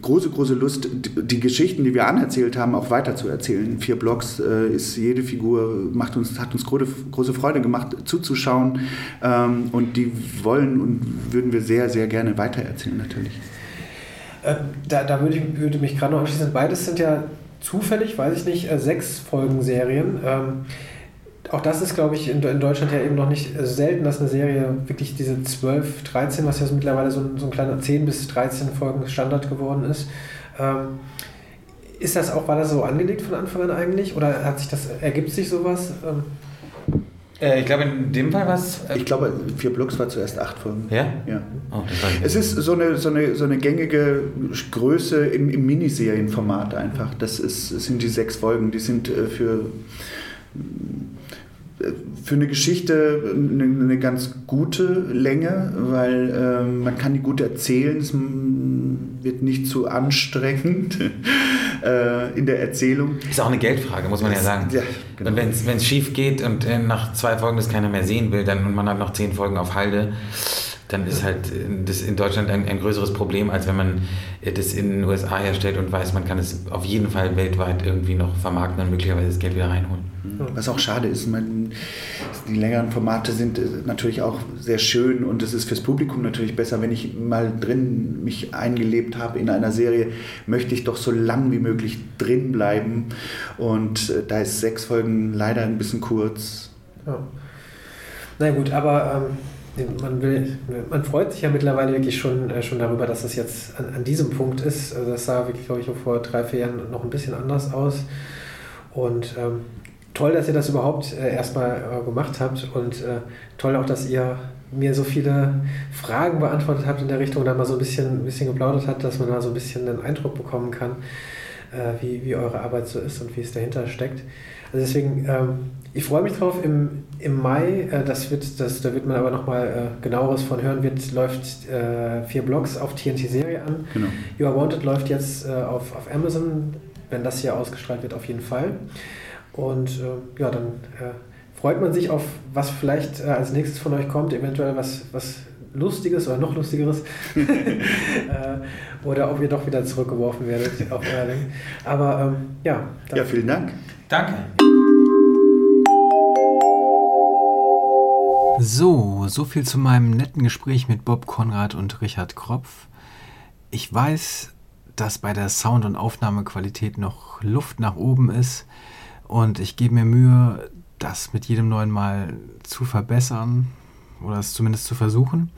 große, große Lust, die, Geschichten, die wir anerzählt haben, auch weiterzuerzählen. Vier Blogs äh, ist jede Figur, macht uns, hat uns große, große Freude gemacht, zuzuschauen. Ähm, und die wollen und würden wir sehr, sehr gerne weitererzählen, natürlich.
Äh, da, da würde, ich, würde mich gerade noch anschließen. Beides sind ja zufällig, weiß ich nicht, äh, sechs Folgen-Serien. Ähm, auch das ist, glaube ich, in, in Deutschland ja eben noch nicht äh, selten, dass eine Serie wirklich diese 12, 13, was ja so mittlerweile so ein, so ein kleiner 10 bis 13 Folgen Standard geworden ist. Ähm, ist das auch, war das so angelegt von Anfang an eigentlich? Oder hat sich das, ergibt sich sowas? Ähm,
Äh, ich glaube, in dem Fall war es.
Ich glaube, vier Blogs war zuerst acht Folgen.
ja?
Ja.
Oh,
Es ist so eine, so eine, so eine gängige Größe im, im Miniserienformat einfach. Das, ist, das sind die sechs Folgen, die sind äh, für, äh, für eine Geschichte eine, eine ganz gute Länge, weil ähm, man kann die gut erzählen, es wird nicht zu anstrengend äh, in der Erzählung.
Ist auch eine Geldfrage, muss man ja sagen.
Ja, genau.
Und wenn es schief geht und äh, nach zwei Folgen das keiner mehr sehen will, dann und man hat noch zehn Folgen auf Halde, dann ist halt äh, das in Deutschland ein, ein größeres Problem, als wenn man äh, das in den USA herstellt und weiß, man kann es auf jeden Fall weltweit irgendwie noch vermarkten und möglicherweise das Geld wieder reinholen.
Was auch schade ist, man, die längeren Formate sind äh, natürlich auch sehr schön und es ist fürs Publikum natürlich besser, wenn ich mal drin mich eingelebt habe in einer Serie, möchte ich doch so lang wie möglich drin bleiben und äh, da ist sechs Folgen leider ein bisschen kurz.
Ja. Na gut, aber ähm, man, will, man freut sich ja mittlerweile wirklich schon, äh, schon darüber, dass es jetzt an, an diesem Punkt ist. Also das sah wirklich, glaube ich, vor drei, vier Jahren noch ein bisschen anders aus. Und ähm, toll, dass ihr das überhaupt äh, erstmal äh, gemacht habt und äh, toll auch, dass ihr mir so viele Fragen beantwortet habt in der Richtung und dann mal so ein bisschen, ein bisschen geplaudert hat, dass man da so ein bisschen einen Eindruck bekommen kann, äh, wie, wie eure Arbeit so ist und wie es dahinter steckt. Also deswegen, ähm, ich freue mich drauf im, im Mai, äh, das wird, das, da wird man aber nochmal äh, genaueres von hören, wird, läuft äh, vier Blogs auf TNT-Serie an.
Genau.
You Are Wanted läuft jetzt auf, auf Amazon, wenn das hier ausgestrahlt wird, auf jeden Fall. Und äh, ja, dann äh, freut man sich auf, was vielleicht äh, als nächstes von euch kommt, eventuell was, was Lustiges oder noch Lustigeres. <laughs> äh, oder ob ihr doch wieder zurückgeworfen werdet auf euer. Aber ähm, ja, dann-
Ja, vielen Dank.
Danke.
So, so viel zu meinem netten Gespräch mit Bob Konrad und Richard Kropf. Ich weiß, dass bei der Sound- und Aufnahmequalität noch Luft nach oben ist und ich gebe mir Mühe, das mit jedem neuen Mal zu verbessern oder es zumindest zu versuchen.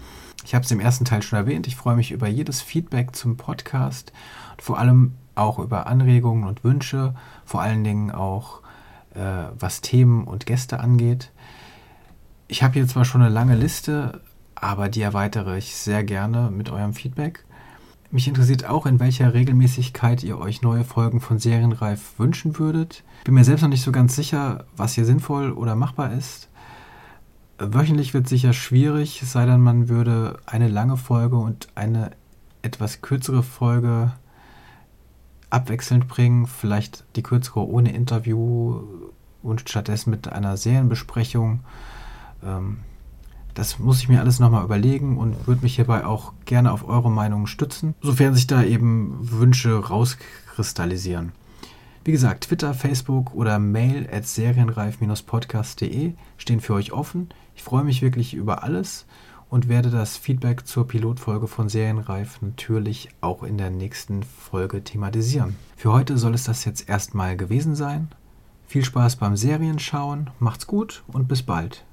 Ich habe es im ersten Teil schon erwähnt, ich freue mich über jedes Feedback zum Podcast und vor allem auch über Anregungen und Wünsche, vor allen Dingen auch äh, was Themen und Gäste angeht. Ich habe hier zwar schon eine lange Liste, aber die erweitere ich sehr gerne mit eurem Feedback. Mich interessiert auch, in welcher Regelmäßigkeit ihr euch neue Folgen von Serienreif wünschen würdet. Bin mir selbst noch nicht so ganz sicher, was hier sinnvoll oder machbar ist. Wöchentlich wird sicher schwierig, es sei denn, man würde eine lange Folge und eine etwas kürzere Folge abwechselnd bringen. Vielleicht die kürzere ohne Interview und stattdessen mit einer Serienbesprechung. Ähm, das muss ich mir alles nochmal überlegen und würde mich hierbei auch gerne auf eure Meinung stützen, sofern sich da eben Wünsche rauskristallisieren. Wie gesagt, Twitter, Facebook oder Mail at serienreif-podcast.de stehen für euch offen. Ich freue mich wirklich über alles und werde das Feedback zur Pilotfolge von Serienreif natürlich auch in der nächsten Folge thematisieren. Für heute soll es das jetzt erstmal gewesen sein. Viel Spaß beim Serienschauen, macht's gut und bis bald.